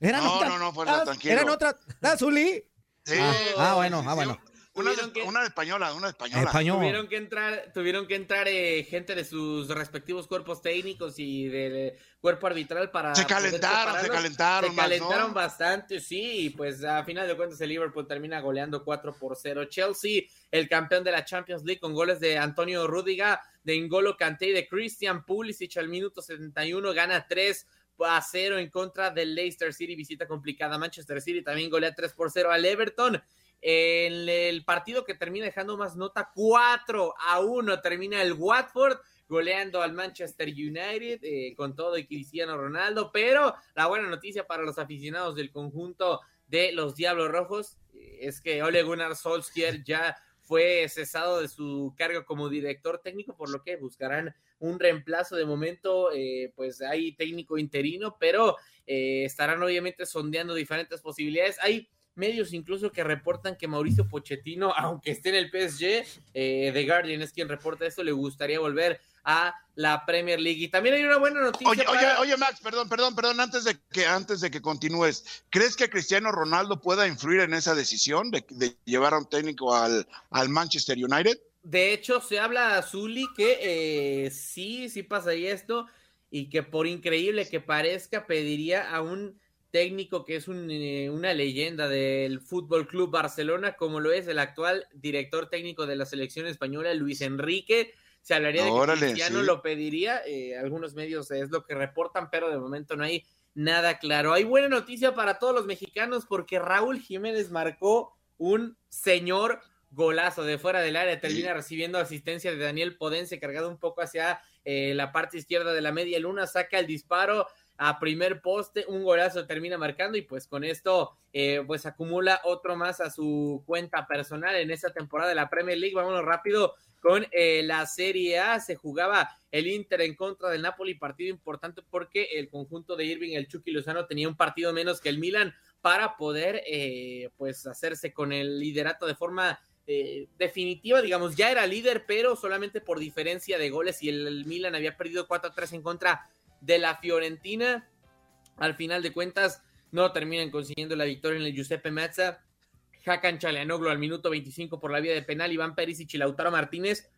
Eran no, no, no, fuerza, tranquilo. Eran otra. ¿Ah, Zuli? Sí. Ah, bueno, ah, bueno. Una, que, una, española, una española. Español. Tuvieron que entrar, tuvieron que entrar eh, gente de sus respectivos cuerpos técnicos y del de cuerpo arbitral para. Se calentaron, se calentaron. Se calentaron bastante, sí. Y pues a final de cuentas el Liverpool termina goleando 4 por 0. Chelsea, el campeón de la Champions League, con goles de Antonio Rúdiga, de Ingolo Kanté y de Christian Pulisic al minuto 71, gana 3 a 0 en contra del Leicester City, visita complicada. Manchester City también golea 3 por 0 al Everton. En el partido que termina dejando más nota, 4 a 1 termina el Watford goleando al Manchester United eh, con todo y Cristiano Ronaldo, pero la buena noticia para los aficionados del conjunto de los Diablos Rojos eh, es que Ole Gunnar Solskjaer ya fue cesado de su cargo como director técnico, por lo que buscarán un reemplazo de momento, eh, pues hay técnico interino, pero estarán obviamente sondeando diferentes posibilidades. Hay medios incluso que reportan que Mauricio Pochettino, aunque esté en el PSG, eh, The Guardian es quien reporta esto, le gustaría volver a la Premier League. Y también hay una buena noticia. Oye, oye, oye, Max, perdón, perdón, perdón, antes de que antes de que continúes, ¿crees que Cristiano Ronaldo pueda influir en esa decisión de, de llevar a un técnico al, al Manchester United? De hecho, se habla a Zully que eh, sí, sí pasaría esto y que por increíble que parezca, pediría a un técnico que es un, eh, una leyenda del Fútbol Club Barcelona, como lo es el actual director técnico de la selección española, Luis Enrique. Se hablaría de que Cristiano lo pediría, eh, algunos medios es lo que reportan, pero de momento no hay nada claro. Hay buena noticia para todos los mexicanos porque Raúl Jiménez marcó un señor golazo de fuera del área, termina recibiendo asistencia de Daniel Podense, cargado un poco hacia eh, la parte izquierda de la media luna, saca el disparo, a primer poste, un golazo termina marcando y pues con esto eh, pues acumula otro más a su cuenta personal en esta temporada de la Premier League. Vámonos rápido con eh, la Serie A. Se jugaba el Inter en contra del Napoli, partido importante porque el conjunto de Irving, el Chucky Lozano, tenía un partido menos que el Milan para poder eh, pues hacerse con el liderato de forma definitiva, digamos, ya era líder, pero solamente por diferencia de goles y el, Milan había perdido 4-3 en contra de la Fiorentina. Al final de cuentas, no terminan consiguiendo la victoria en el Giuseppe Mazza. Hakan Chaleanoglu al minuto 25 por la vía de penal. Iván Pérez y Lautaro Martínez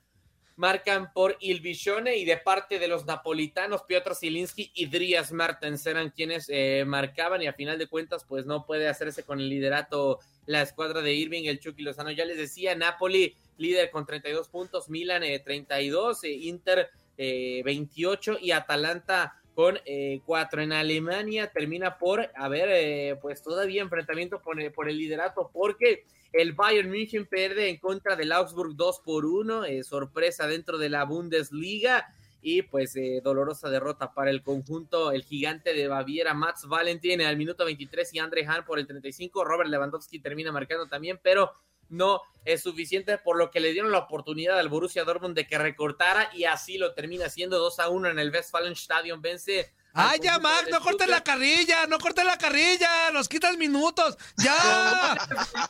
marcan por Ilvisione y de parte de los napolitanos, Piotr Zielinski y Dries Martens eran quienes eh, marcaban y a final de cuentas pues no puede hacerse con el liderato la escuadra de Irving, el Chucky Lozano ya les decía, Napoli líder con 32 puntos, Milan 32, eh, Inter 28 eh, y Atalanta con eh, 4. En Alemania termina por haber eh, pues todavía enfrentamiento por el, liderato porque el Bayern München pierde en contra del Augsburg 2 por 1, eh, sorpresa dentro de la Bundesliga y pues eh, dolorosa derrota para el conjunto, el gigante de Baviera, Mats Valentin al minuto 23 y Andre Hahn por el 35, Robert Lewandowski termina marcando también, pero no es suficiente, por lo que le dieron la oportunidad al Borussia Dortmund de que recortara y así lo termina haciendo 2 a 1 en el Westfalenstadion, vence ¡Ay, ya, Max! ¡No cortes la carrilla! ¡No cortes la carrilla! ¡Nos quitas minutos! ¡Ya!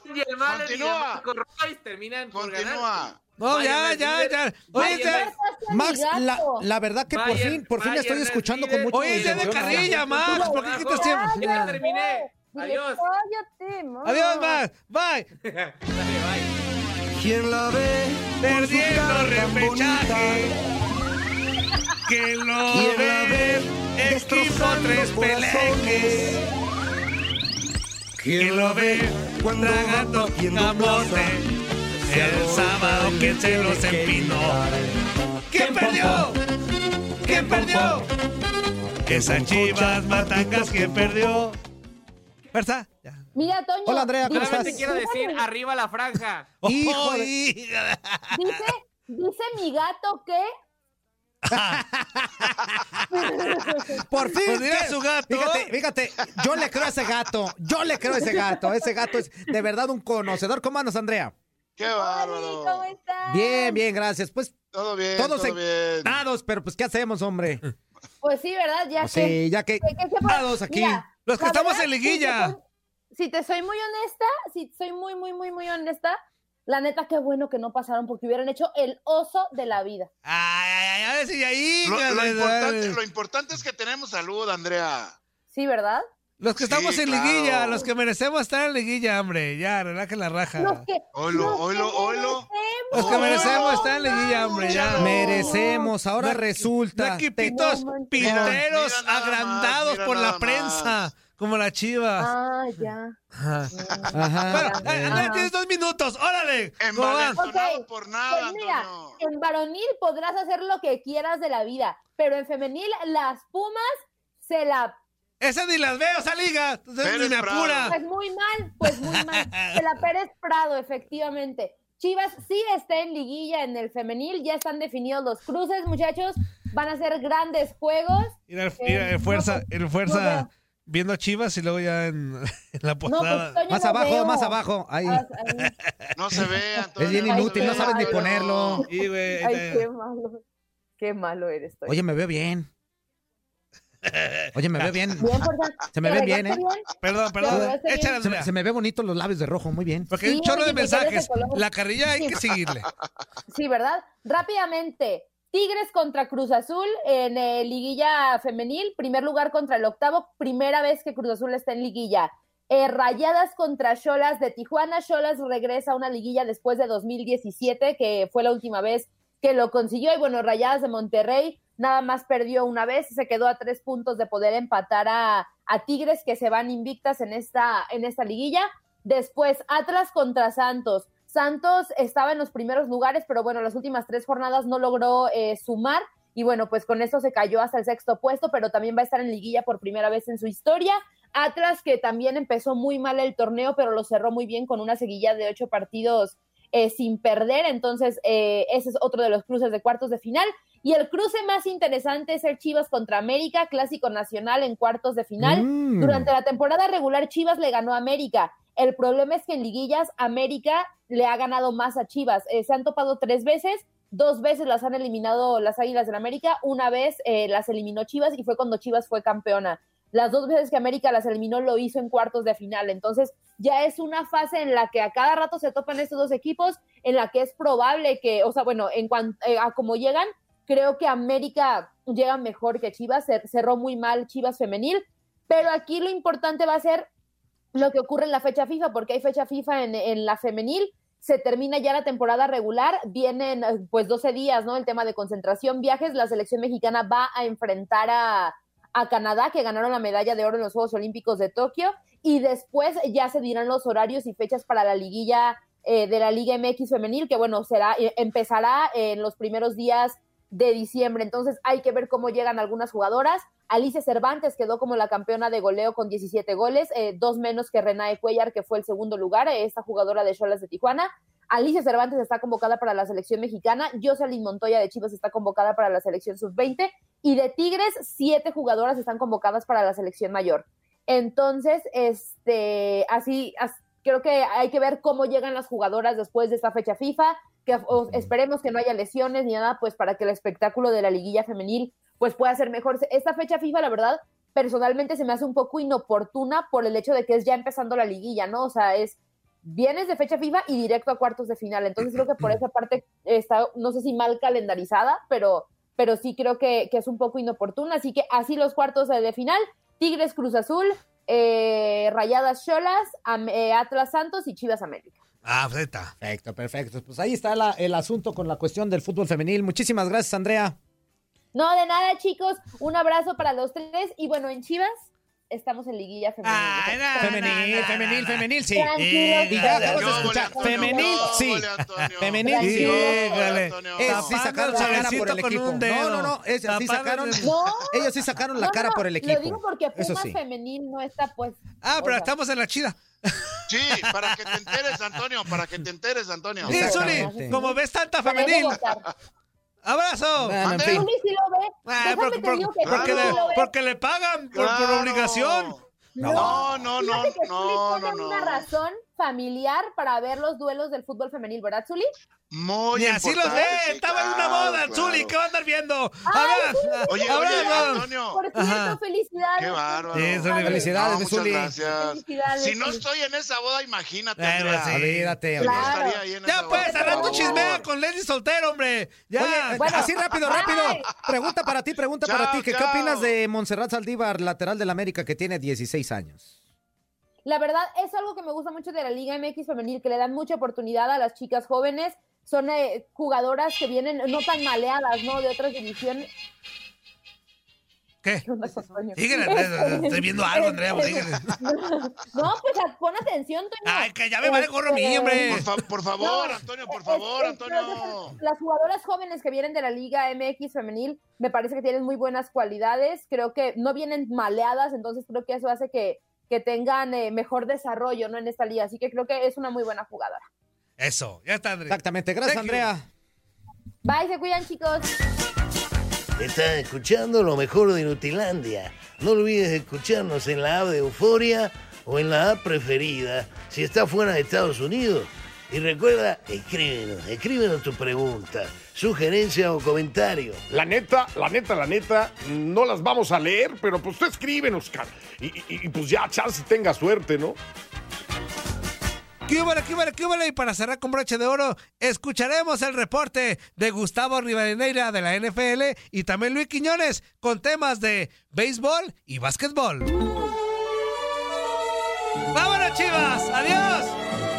y el Malen y el Marco Royce terminan por ganar. No, ya, Bayern ya, ya. Oye, Bayern Max, la, la verdad que por Bayern- fin, por fin Bayern estoy es escuchando con líder. mucha Oye, ya de carrilla, Max. ¿Por qué quitas tiempo? Ya terminé. Adiós. Cállate. Adiós, Max. Bye. Dale, bye. ¿Quién la ve? Perdiendo repechaje. Que lo ¿Quién la ve equipo tres peleques. Que lo ve tragando camote. El sábado que se los empinó. ¿Quién perdió? ¿Quién perdió? Esas chivas matangas, ¿quién perdió? ¿Verdad? Ya. Mira, Toño. Hola, Andrea, ¿cómo estás? Solamente quiero decir, arriba la franja. Hijo de- Dice, dice mi gato que. Por fin. Pues mira su gato. Fíjate, fíjate, yo le creo a ese gato. Yo le creo a ese gato. Ese gato es de verdad un conocedor. ¿Cómo andas, Andrea? ¡Qué bárbaro! ¿cómo estás? Bien, bien, gracias. Pues Todo bien, todos todo bien. dados, pero pues ¿qué hacemos, hombre? Pues sí, ¿verdad? Ya Pues que. sí, ya que que- que aquí. Mira, Los que estamos verdad, en si te liguilla. soy- Si te soy muy honesta, si soy muy, muy, muy, muy honesta, la neta, qué bueno que no pasaron porque hubieran hecho el oso de la vida. Ay, ay, ay, a ver si ahí. Lo, lo importante, lo importante es que tenemos salud, Andrea. Sí, ¿verdad? Los que Sí, estamos en claro. liguilla, los que merecemos estar en liguilla, hombre. Ya, relajen la raja. Los que. Oilo, los que oilo, oilo. Los que merecemos. merecemos estar en liguilla, hombre. Ya. Merecemos, ahora No- resulta. No equipitos No Mira nada agrandados más, por la prensa, más. Como las chivas. Ah, ya. Ajá. Ajá. Bueno, eh, Ajá. tienes dos minutos. Órale. ¿Cómo van? Envalentonado Ok, por nada, Pues mira, en varonil podrás hacer lo que quieras de la vida, pero en femenil las Pumas se la Esa ni las veo, esa liga. Entonces ni me apura. Pues muy mal, pues muy mal. Se la Pérez Prado, efectivamente. Chivas sí está en liguilla en el femenil, ya están definidos los cruces, muchachos. Van a ser grandes juegos. Mira, el, Eh, mira, el no, fuerza, el fuerza. Viendo a Chivas y luego ya en, en la No, pues, posada. Más no abajo, veo. más abajo. Ahí. Ah, ahí. No se ve, Antonio. Es bien no inútil, ve, no sabes ni ponerlo. Güey, Ay, qué malo. Qué malo eres, Toño. Oye, me veo bien. Oye, me veo bien. Se me ¿Te ven bien, ¿eh? Perdón, perdón. Échale, Se me, Andrea. se me ve bonito los labios de rojo, muy bien. Porque hay un chorro de mensajes. La carrilla hay que seguirle. Sí, ¿verdad? Rápidamente. Tigres contra Cruz Azul en eh, liguilla femenil, primer lugar contra el octavo, primera vez que Cruz Azul está en liguilla. Eh, Rayadas contra Cholas de Tijuana, Cholas regresa a una liguilla después de 2017, que fue la última vez que lo consiguió, y bueno, Rayadas de Monterrey nada más perdió una vez, se quedó a tres puntos de poder empatar a, a Tigres que se van invictas en esta, en esta liguilla. Después, Atlas contra Santos. Santos estaba en los primeros lugares, pero bueno, las últimas tres jornadas no logró eh, sumar y bueno, pues con eso se cayó hasta el sexto puesto, pero también va a estar en liguilla por primera vez en su historia. Atlas que también empezó muy mal el torneo, pero lo cerró muy bien con una seguilla de ocho partidos eh, sin perder, entonces eh, ese es otro de los cruces de cuartos de final. Y el cruce más interesante es el Chivas contra América, clásico nacional en cuartos de final. Mm. Durante la temporada regular, Chivas le ganó a América. El problema es que en liguillas, América le ha ganado más a Chivas. Eh, se han topado tres veces, dos veces las han eliminado las Águilas del América, una vez eh, las eliminó Chivas y fue cuando Chivas fue campeona. Las dos veces que América las eliminó lo hizo en cuartos de final. Entonces ya es una fase en la que a cada rato se topan estos dos equipos, en la que es probable que, o sea, bueno, en cuanto a cómo llegan, creo que América llega mejor que Chivas, cer- cerró muy mal Chivas femenil, pero aquí lo importante va a ser lo que ocurre en la fecha FIFA, porque hay fecha FIFA en, en la femenil, se termina ya la temporada regular, vienen eh, pues 12 días, ¿no? El tema de concentración, viajes, la selección mexicana va a enfrentar a, a Canadá, que ganaron la medalla de oro en los Juegos Olímpicos de Tokio, y después ya se dirán los horarios y fechas para la liguilla eh, de la Liga MX femenil, que bueno, será, eh, empezará en los primeros días de diciembre. Entonces hay que ver cómo llegan algunas jugadoras. Alicia Cervantes quedó como la campeona de goleo con 17 goles, eh, dos menos que Renae Cuellar, que fue el segundo lugar, eh, esta jugadora de Cholas de Tijuana. Alicia Cervantes está convocada para la selección mexicana, Jocelyn Montoya de Chivas está convocada para la selección sub-20 y de Tigres siete jugadoras están convocadas para la selección mayor. Entonces, este, así, as- creo que hay que ver cómo llegan las jugadoras después de esta fecha FIFA, que esperemos que no haya lesiones ni nada, pues para que el espectáculo de la liguilla femenil pues pueda ser mejor. Esta fecha FIFA, la verdad, personalmente se me hace un poco inoportuna por el hecho de que es ya empezando la liguilla, ¿no? O sea, es vienes de fecha FIFA y directo a cuartos de final. Entonces creo que por esa parte está, no sé si mal calendarizada, pero, pero sí creo que, que es un poco inoportuna. Así que así los cuartos de, final, Tigres Cruz Azul, eh, Rayadas Cholas, eh, Atlas Santos y Chivas América. Ah, pues ahí está. Perfecto, perfecto. Pues ahí está la- el asunto con la cuestión del fútbol femenil. Muchísimas gracias, Andrea. No, de nada, chicos. Un abrazo para los tres. Y bueno, en Chivas estamos en liguilla femenil. Femenil, femenil, femenil, sí. Tranquilos, y ya todos. acabas de escuchar. Femenil, sí. Femenil, sí. Sí sacaron el la cara por el equipo. No, no, no. Ellos sí sacaron, No. ellos sí sacaron la cara no, por el Lo equipo. digo porque Eso Pumas sí. femenil no está, pues. Ah, o pero sea, estamos en la chida. Sí, para que te enteres, Antonio, para que te enteres, Antonio. Sí, Zuli, como ves tanta femenil. ¡Abrazo! Bueno, en fin. Zuli sí lo ve. Ah, Déjame porque, por- que le, sí lo ve. porque le pagan por, obligación. No, no, no, no, no, no. una razón familiar para ver los duelos del fútbol femenil, ¿verdad, Zuli? Muy Y así los importante, ve, sí, estaba en una boda, claro. Zuli, ¿qué va a andar viendo? Ay, Ahora, Oye, ahora, oye, ahora. Antonio. Por cierto, Ajá. felicidades. Qué bárbaro. Sí, Zuli, felicidades, No, mi muchas Zuli. gracias. Felicidades, Si no estoy en esa boda, imagínate, Andrea. sí. Olvídate. No Claro. estaría ahí en Ya esa pues, al rato chismea con Leslie Soltero, hombre. Ya. Oye, Bueno. así rápido, rápido. Ay. Pregunta para ti, pregunta Chao, para ti. ¿Qué, ¿Qué chao. opinas de Montserrat Saldívar, lateral del América, que tiene 16 años? La verdad es algo que me gusta mucho de la Liga MX femenil, que le dan mucha oportunidad a las chicas jóvenes. Son eh, jugadoras que vienen no tan maleadas, ¿no? De otras divisiones. ¿Qué? Andrea, estoy viendo algo, Andrea, pues. No, pues pon atención, Toño. Ay, que ya me vale gorro a mí, hombre. Por, fa- por favor, No, Antonio, por es- favor, es- Antonio. Las jugadoras jóvenes que vienen de la Liga MX femenil me parece que tienen muy buenas cualidades. Creo que no vienen maleadas, entonces creo que eso hace que, que tengan eh, mejor desarrollo ¿no? en esta liga. Así que creo que es una muy buena jugadora. Eso, ya está, Andrea. Exactamente. Gracias, Thank you. Andrea. Bye, se cuidan, chicos. Estás escuchando lo mejor de Nutilandia. No olvides escucharnos en la app de Euforia o en la app preferida si estás fuera de Estados Unidos. Y recuerda, escríbenos, escríbenos tu pregunta, sugerencia o comentario. La neta, la neta, la neta, no las vamos a leer, pero pues tú escríbenos, cara. Y, y- y, pues ya, chance tenga suerte, ¿no? ¿Qué hubo, qué hubo, qué hubo? Y para cerrar con broche de oro, escucharemos el reporte de Gustavo Rivadeneira de la NFL y también Luis Quiñones con temas de béisbol y básquetbol. ¡Vámonos, Chivas! ¡Adiós!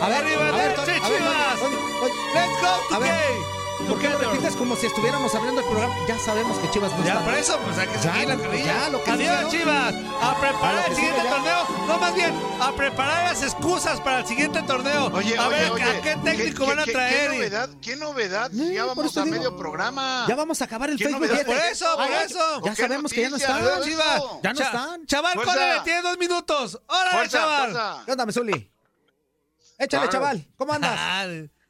A ver, ¡Arriba, a ver, leche, Toño, a ver, Chivas! Toño, Toño, ¡Let's go, A ver, today! ¿Por qué lo repites como si estuviéramos abriendo el programa? Ya sabemos que Chivas no Ya, está. por eso, pues hay que Ya, seguir la carrilla. ya, lo que Adiós, sigue, ¿no? Chivas. A preparar el siguiente sigue, ya. torneo. No, más bien, a preparar las excusas para el siguiente torneo. Oye, a oye, ver, oye, ¿a qué técnico ¿qué- van a traer? ¿Qué novedad? ¿Qué novedad? Ya vamos a digo. medio programa. Ya vamos a acabar el ¿Qué Facebook. novedad? Por eso, por Ay, eso. Ya ¿Qué sabemos que ya no están. Chivas. Ya no están. Chaval, córrele, tiene dos minutos. ¡Órale, chaval! ¿Qué onda, Mesuli? Échale, chaval. ¿Cómo andas?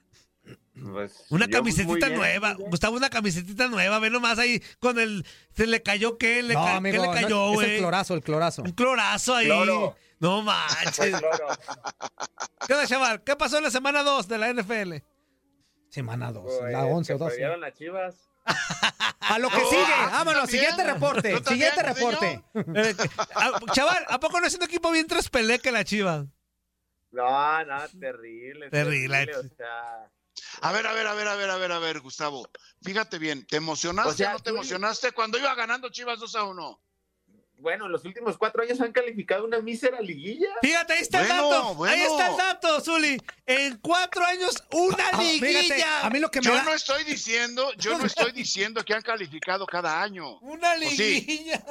Pues, Una camisetita bien, nueva. Gustavo, una camisetita nueva. Ve nomás ahí con el. ¿Se le cayó qué? ¿Le no, ca- amigo, ¿Qué le cayó, no, es el güey? clorazo, el clorazo. Un clorazo ahí. Cloro. No manches. ¿Qué onda, chaval? ¿Qué pasó en la semana 2 de la NFL? Semana 2, Pues, la 11 o que 12. perdieron las chivas. A lo que No, sigue. ah, ¿tú Vámonos, también? siguiente reporte. ¿Tú también, Siguiente reporte. Eh, ah, chaval, ¿a poco no es un equipo bien traspelé que la chiva? No, no, terrible. Terrible. O sea, A ver, a ver, a ver, a ver, a ver, a ver, Gustavo. Fíjate bien, ¿te emocionaste o, sea, no te tú- emocionaste cuando iba ganando Chivas 2 a 1? bueno, en los últimos cuatro años han calificado una mísera liguilla. Fíjate, ahí está Bueno, el dato. bueno. Ahí está el dato, Zuli. En cuatro años, una Ah, fíjate, liguilla. a mí lo que me Yo da... no estoy diciendo, yo no estoy diciendo que han calificado cada año. Una liguilla.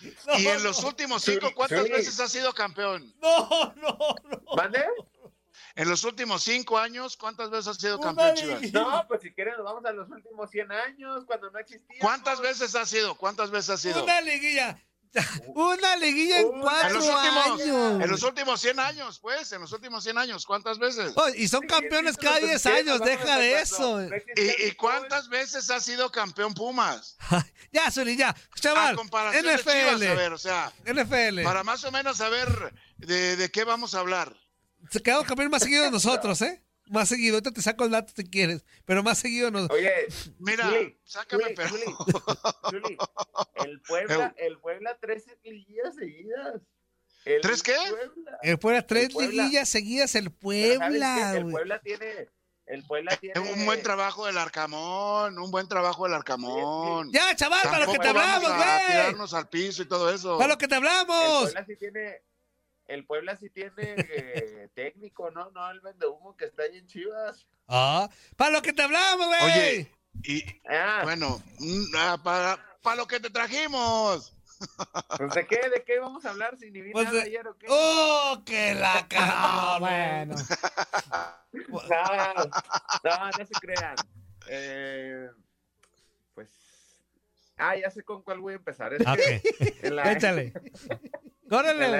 Y No, en los últimos cinco, ¿cuántas sí. veces has sido campeón? No, no, no. ¿Mande? En los últimos cinco años, ¿cuántas veces has sido Una campeón, Chivas? liguilla. No, pues si quieren nos vamos a los últimos 100 años, cuando no existía. ¿Cuántas veces has sido? ¿Cuántas veces has sido? Una liguilla. Una liguilla en En cuatro los, últimos, años. en los últimos 100 años, pues, en los últimos 100 años, ¿cuántas veces? Oh, y son campeones cada 10 años, deja de eso. ¿Y, y cuántas veces ha sido campeón Pumas? Ya, Zuli, ya. A Chaval, NFL. Chivas, a ver, o sea, NFL. para más o menos saber de, de qué vamos a hablar. Se quedó campeón más seguido de nosotros, ¿eh? Más seguido. Ahorita te saco el dato si quieres. Pero más seguido nos. Oye, Mira, Zuli, sácame, pero. Zuli, el Puebla, el Puebla 13 liguillas seguidas. El ¿Tres qué? Puebla. El Puebla, tres El Puebla. liguillas seguidas, el Pero ¿sabes Puebla? El. Puebla tiene, el Puebla tiene Un buen trabajo del Arcamón, un buen trabajo del Arcamón. Ya, chaval, para lo que te hablamos, a güey. tirarnos al piso y todo eso. Para lo que te El hablamos. Puebla sí tiene, el Puebla sí tiene eh, técnico, ¿no? No el vende humo que está ahí en Chivas. Ah, para lo que te hablamos, güey. Oye, y Ah, bueno, mm, ah, para, para lo que te trajimos. pues de qué, de qué vamos a hablar si ni vi Pues nada de- ayer o qué. ¡Oh, que la cara! bueno. No, no, no se crean. Eh, pues. Ah, ya sé con cuál voy a empezar. Es Ok. que en la, Échale.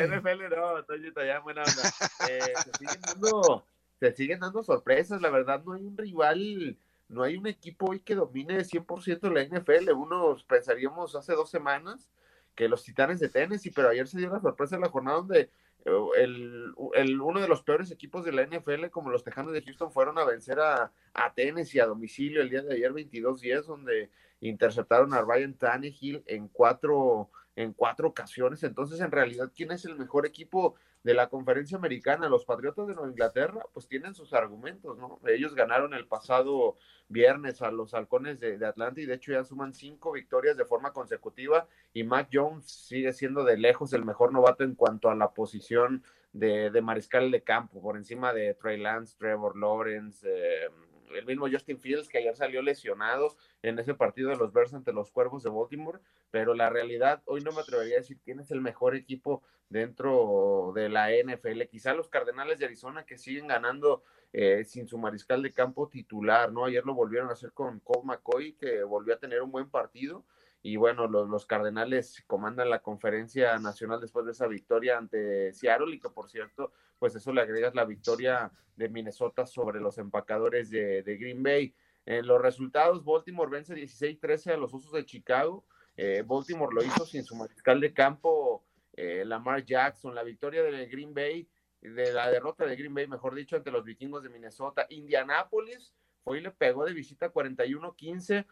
La. NFL, no, Toñito, ya buena onda. Eh, se, siguen dando, se siguen dando sorpresas, la verdad, no hay un rival, no hay un equipo hoy que domine 100% la NFL. Unos pensaríamos hace dos semanas que los Titanes de Tennessee, pero ayer se dio la sorpresa en la jornada donde eh, el, el- uno de los peores equipos de la NFL, como los Tejanos de Houston, fueron a vencer a, a Tennessee a domicilio el día de ayer 22-10, donde interceptaron a Ryan Tannehill en cuatro, en cuatro ocasiones. Entonces, en realidad, ¿quién es el mejor equipo de la conferencia americana? Los Patriotas de Nueva Inglaterra, pues tienen sus argumentos, ¿no? Ellos ganaron el pasado viernes a los halcones de, Atlanta y de hecho ya suman cinco victorias de forma consecutiva y Mac Jones sigue siendo de lejos el mejor novato en cuanto a la posición de, de mariscal de campo, por encima de Trey Lance, Trevor Lawrence, eh, el mismo Justin Fields que ayer salió lesionado en ese partido de los Bears ante los Cuervos de Baltimore, pero la realidad hoy no me atrevería a decir quién es el mejor equipo dentro de la NFL, quizá los Cardenales de Arizona que siguen ganando eh, sin su mariscal de campo titular, ¿no? Ayer lo volvieron a hacer con Colt McCoy, que volvió a tener un buen partido. Y bueno, los, los Cardenales comandan la conferencia nacional después de esa victoria ante Seattle y que por cierto, pues eso le agregas la victoria de Minnesota sobre los empacadores de, de Green Bay. En los resultados, Baltimore vence 16-13 a los Osos de Chicago. Eh, Baltimore lo hizo sin su mariscal de campo, eh, Lamar Jackson. La victoria de Green Bay de la derrota de Green Bay, mejor dicho, ante los vikingos de Minnesota. Indianápolis fue y le pegó de visita 41-15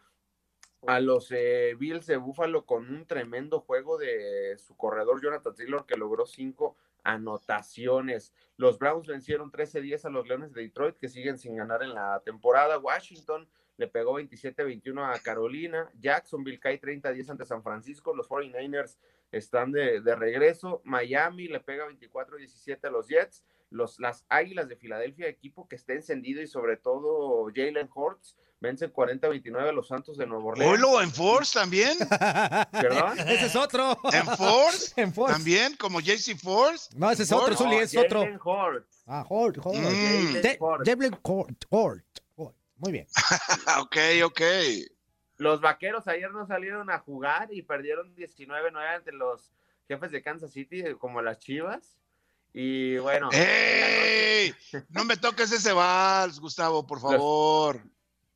a los eh, Bills de Buffalo con un tremendo juego de su corredor Jonathan Taylor que logró cinco anotaciones. Los Browns vencieron 13-10 a los Leones de Detroit que siguen sin ganar en la temporada. Washington le pegó 27-21 a Carolina. Jacksonville cae 30-10 ante San Francisco. Los 49ers están de, de regreso. Miami le pega 24-17 a los Jets. Los, las Águilas de Filadelfia, equipo que está encendido y sobre todo Jalen Hurts, vencen 40-29 a los Santos de Nuevo Orleans. ¿Holo en Force también? ¿Perdón? Ese es otro. ¿En Force? En Force. ¿También? ¿Como JC Force? No, ese es otro? Zuli, es otro. Jalen Hurts. Ah, Hort, Hort. Mm. Jalen Hort, Hort, Hort. Muy bien. ok, ok. Los vaqueros ayer no salieron a jugar y perdieron 19-9 ante los jefes de Kansas City, como las Chivas. Y bueno, ¡Ey! No me toques ese vals, Gustavo, por favor.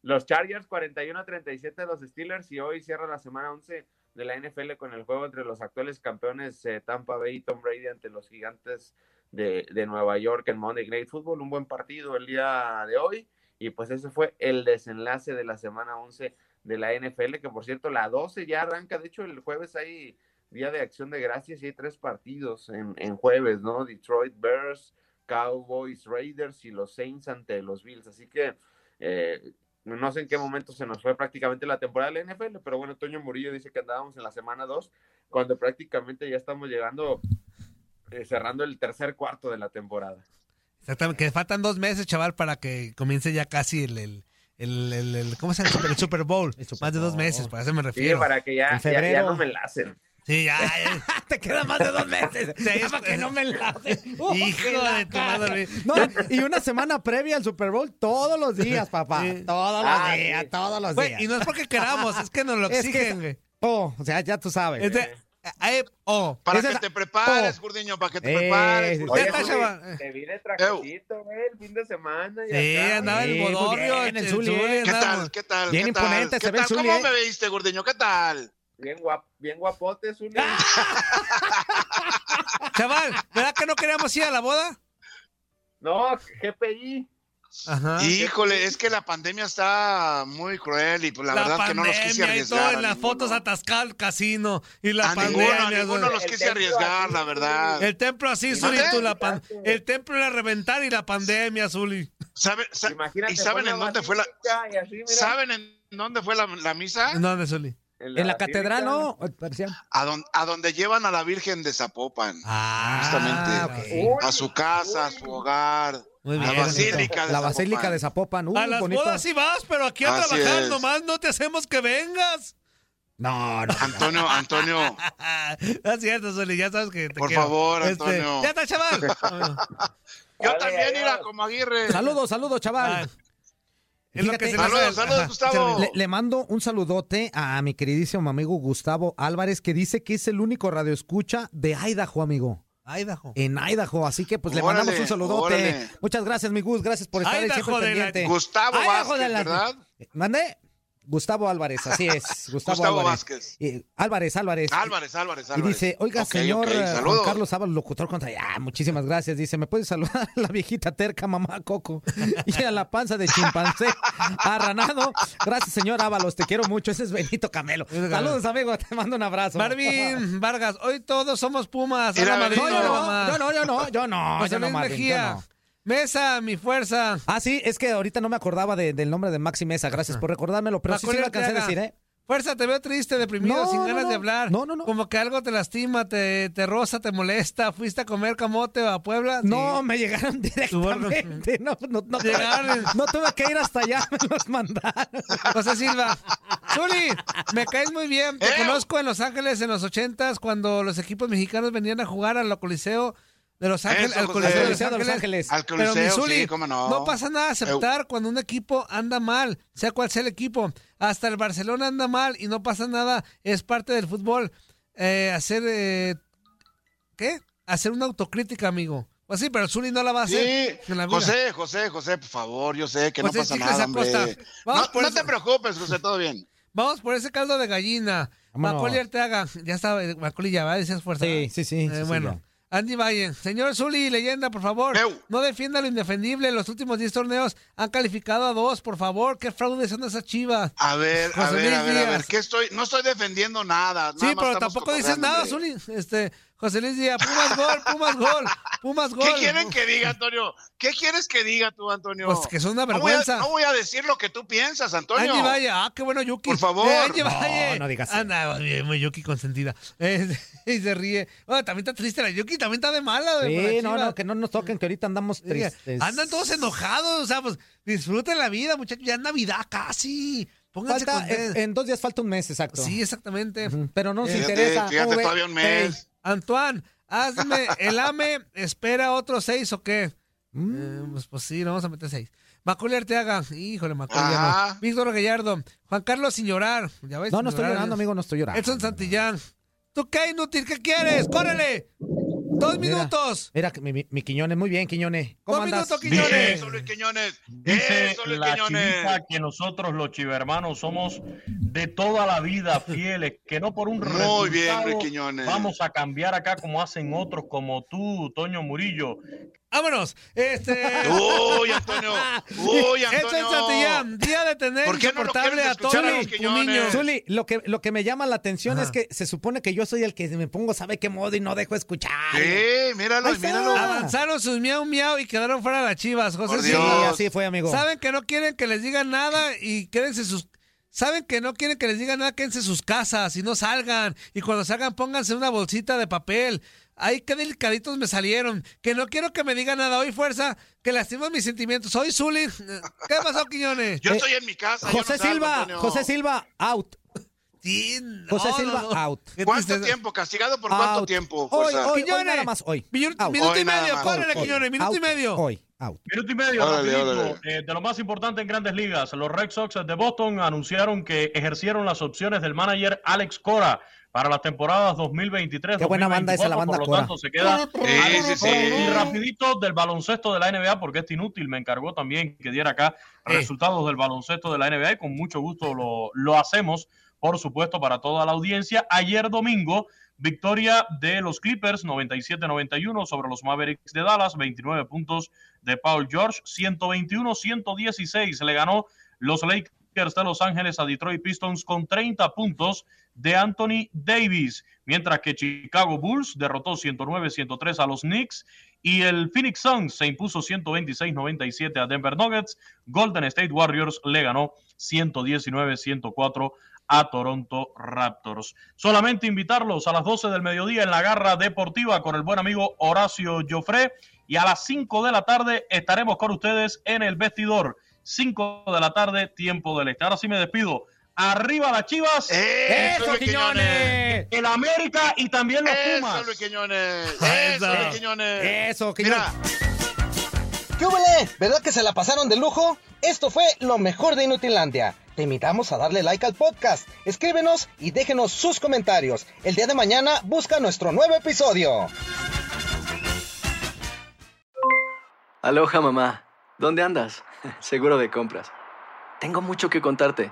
los Chargers 41-37 de los Steelers y hoy cierra la semana 11 de la NFL con el juego entre los actuales campeones eh, Tampa Bay y Tom Brady ante los gigantes de, de Nueva York en Monday Night Football. Un buen partido el día de hoy y pues ese fue el desenlace de la semana 11 de la NFL, que por cierto la 12 ya arranca, de hecho el jueves hay día de acción de gracias y hay tres partidos en, en jueves, ¿no? Detroit Bears, Cowboys, Raiders y los Saints ante los Bills, así que eh, no sé en qué momento se nos fue prácticamente la temporada de la NFL, pero bueno, Toño Murillo dice que andábamos en la semana 2, cuando prácticamente ya estamos llegando, eh, cerrando el tercer cuarto de la temporada. Exactamente, que faltan dos meses, chaval, para que comience ya casi el, el, el, el- el- ¿cómo se llama? El Super Bowl. Más de dos meses, para eso me Sí, refiero. para que ya, En febrero. ya no me la hacen. Sí, ya, ya. Te queda más de dos meses. Sí, para que no me enlace. Hijo de tu madre. No, y una semana previa al Super Bowl todos los días, papá. Sí. Todos los Ah, días, sí. todos los Güey, días. y no es porque queramos, es que nos lo Es que exigen, güey. Oh, o sea, ya tú sabes. Es de, Eh, oh. Para que es- te prepares, oh. Gurdiño, para que te Eh, prepares. está, chaval. Te vi de trajecito, eh, el fin de semana. y Sí, acá. andaba el bodorrio. bien, el Zuli, ¿eh? ¿Qué tal? ¿Qué tal? Bien ¿Qué tal? imponente ¿Qué se ve tal? ¿Cómo ¿eh? me viste, Gurdiño? ¿Qué tal? Bien, guap, bien guapote, Zuli. Chaval, ¿verdad que no queríamos ir a la boda? No, GPI. Ajá. Híjole, es que la pandemia está muy cruel y pues la, verdad que no los quise pandemia y todo arriesgar. en a las ninguno. fotos atascado el casino y la A ninguno, pandemia. a ninguno güey. los quise arriesgar, así, la verdad. El templo así. Zuli, tú, la pan- el templo era reventar y la pandemia, Zuli. ¿Sabe- sa- Imagínate, ¿Y saben en dónde fue la así. ¿Saben en dónde fue la, la misa? ¿En dónde, Zuli? En la catedral. ¿no? A, don- a donde llevan a la Virgen de Zapopan. Ah, justamente. A su casa, a su hogar. Muy la bien, basílica de La Zapopan. Basílica de Zapopan. Uh, a las bonito. bodas sí vas, pero aquí a Así trabajar es. nomás no te hacemos que vengas. No, no. Antonio, Antonio, No es cierto, Zuli, ya sabes que te Por quiero. favor, Este, Antonio. ya está, chaval. yo Dale, también adiós. era como Aguirre. Saludos, saludos, chaval. Es lo Fíjate- que se le hace Saludos, al- saludos, ajá, Gustavo. Le, le mando un saludote a mi queridísimo amigo Gustavo Álvarez, que dice que es el único radioescucha de Idaho, amigo. Idaho. En Idaho, así que pues le mandamos un saludote. órale. Muchas gracias, mi Gus, gracias por estar ahí Idaho siempre de la- pendiente. Gustavo Idaho Vázquez, de la- ¿verdad? ¿Mandé? Gustavo Álvarez, así es. Gustavo, Gustavo Álvarez. Vázquez. Eh, Álvarez, Álvarez. Álvarez, Álvarez, Y Álvarez. dice, oiga, señor eh, Juan. Carlos Ábalos, locutor contra... Ah, muchísimas gracias. Dice, ¿me puede saludar a la viejita terca, mamá Coco? Y a la panza de chimpancé arranado. Gracias, señor Ábalos, te quiero mucho. Ese es Benito Camelo. Saludos, amigo, te mando un abrazo. Marvin Vargas, hoy todos somos Pumas. Hola, Benito. No, yo no, yo no, yo no, yo no, José yo no, Marvin, Mejía. yo no. Mesa, mi fuerza. Ah, sí, es que ahorita no me acordaba de- del nombre de Maxi Mesa. Gracias por recordármelo, pero sí, lo alcancé a decir, ¿eh? Fuerza, te veo triste, deprimido, No, sin no, ganas no. de hablar. No, no, no. Como que algo te lastima, te, te roza, te molesta. ¿Fuiste a comer camote a Puebla? No, Sí. me llegaron directamente. No, no, no, Llegaron. no tuve que ir hasta allá, me los mandaron. José Silva. Zuli, me caes muy bien. Te ¡Eh! conozco en Los Ángeles en los ochentas cuando los equipos mexicanos venían a jugar al Coliseo de Los Ángeles. Al José. Coliseo de Los Ángeles. Ángeles. Al Pero Coliseo, Zuli, sí, cómo no. pasa nada aceptar cuando un equipo anda mal, sea cual sea el equipo. Hasta el Barcelona anda mal y no pasa nada. Es parte del fútbol. Eh, hacer. eh, ¿Qué? Hacer una autocrítica, amigo. Pues sí, pero Zuli no la va a hacer. Sí. José, José, José, por favor, yo sé que José no pasa nada, hombre. No, no te preocupes, José, todo bien. Vamos por ese caldo de gallina. Vámonos. Macaulay Arteaga. Ya estaba, Macaulay ya va, decías fuerza. Sí, sí, sí, Eh, sí, sí, bueno. Andy Valle. Señor Zuli, leyenda, por favor. No defienda lo indefendible. Los últimos 10 torneos han calificado a dos, por favor. ¿Qué fraude son esas chivas? A ver, a José ver, Luis a ver, a ver, Díaz. ¿qué estoy? No estoy defendiendo nada. nada Sí, más pero tampoco dices nada. Zuli. Este, José Luis Díaz, Pumas gol, Pumas gol, Pumas gol. ¿Qué quieren que diga, Antonio? ¿Qué quieres que diga tú, Antonio? Pues que son una No voy a- vergüenza. No voy a, decir lo que tú piensas, Antonio. Angie Valle, ah, qué bueno, Yuki. Por favor. Eh, Angie No, Valle. no digas eso. Anda, bien, muy Yuki consentida. Eh, y se ríe. Oh, también está triste la Yuki, también está de mala. Sí, no, no, que no nos toquen, que ahorita andamos tristes. Andan todos enojados, o sea, pues disfruten la vida, muchachos. Ya es Navidad casi. Pónganse Falta, en, dos días falta un mes, exacto. Sí, exactamente. Pero no nos Fíjate, interesa. fíjate, todavía un mes. Antoine, hazme el AME, espera otros seis o qué. Mm. Eh, pues, pues sí, vamos a meter seis. Macaulay Arteaga, híjole, Macaulay. no. Víctor Gallardo, Juan Carlos sin llorar. ¿Ya ves? No, Sin no estoy llorando, amigo, no estoy llorando. Edson Santillán. ¿Tú qué inútil? ¿Qué quieres? ¡Córrele! ¡Dos minutos! Mira, mi, mi, mi Quiñones, muy bien, Quiñones. ¿Cómo ¡Dos andas? minutos, Quiñones! Eso, Luis Quiñones. Dice Eso, Luis la Quiñones. chivita que nosotros los chivermanos somos de toda la vida fieles, que no por un Muy bien, Luis Quiñones. vamos a cambiar acá como hacen otros como tú, Toño Murillo. ¡Vámonos! Este. Uy, Antonio. Uy, Antonio. Santillán, día de tener ¿Por qué no lo a Tony? Pumiño. Zuli, lo que, lo que me llama la atención Ajá. es que se supone que yo soy el que me pongo, ¿sabe qué modo? Y no dejo escuchar. Sí, míralo, míralo. Avanzaron sus miau miau y quedaron fuera las chivas, José Sí, así fue, amigo. Saben que no quieren que les digan nada y quédense sus. Saben que no quieren que les digan nada, quédense en sus casas y no salgan. Y cuando salgan, pónganse una bolsita de papel. Ay, qué delicaditos me salieron. Que no quiero que me digan nada hoy, fuerza. Que lastiman mis sentimientos. Soy Zuli. ¿Qué pasó, Quiñones? Yo Eh, estoy en mi casa. José no Silva. José Silva, out. Sí, no, José Silva, no. out. ¿Cuánto tiempo? ¿Castigado por cuánto Out. tiempo? Hoy, hoy, hoy Quiñones. nada más, hoy. Minu- Out. Minuto Hoy y medio, córrele, Quiñones, minuto y out. medio. Hoy, Minuto y medio, Órale, rapidito, órale. eh, de lo más importante en grandes ligas. Los Red Sox de Boston anunciaron que ejercieron las opciones del manager Alex Cora para las temporadas 2023 Qué buena banda esa, la banda por lo tanto se queda Sí, sí, sí. y rapidito del baloncesto de la NBA porque es inútil me encargó también que diera acá resultados del baloncesto de la NBA y con mucho gusto lo, lo hacemos por supuesto para toda la audiencia. Ayer domingo victoria de los Clippers 97-91 sobre los Mavericks de Dallas 29 puntos de Paul George 121-116 le ganó los Lakers de Los Ángeles a Detroit Pistons con 30 puntos de Anthony Davis, mientras que Chicago Bulls derrotó 109-103 a los Knicks y el Phoenix Suns se impuso 126-97 a Denver Nuggets. Golden State Warriors le ganó 119-104 a Toronto Raptors. Solamente invitarlos a las 12 del mediodía en la garra deportiva con el buen amigo Horacio Joffre y a las 5 de la tarde estaremos con ustedes en el vestidor. 5 de la tarde, tiempo del este. Ahora sí me despido. Arriba las chivas. ¡Eso, Luis Quiñones! El América y también los Eso, Pumas. Luis Quiñones. Eso. Eso, Luis Quiñones. Eso, que Mira, ¿Qué huele? ¿Verdad que se la pasaron de lujo? Esto fue lo mejor de Inutilandia. Te invitamos a darle like al podcast, escríbenos y déjenos sus comentarios. El día de mañana busca nuestro nuevo episodio. Aloha mamá, ¿dónde andas? Seguro de compras. Tengo mucho que contarte.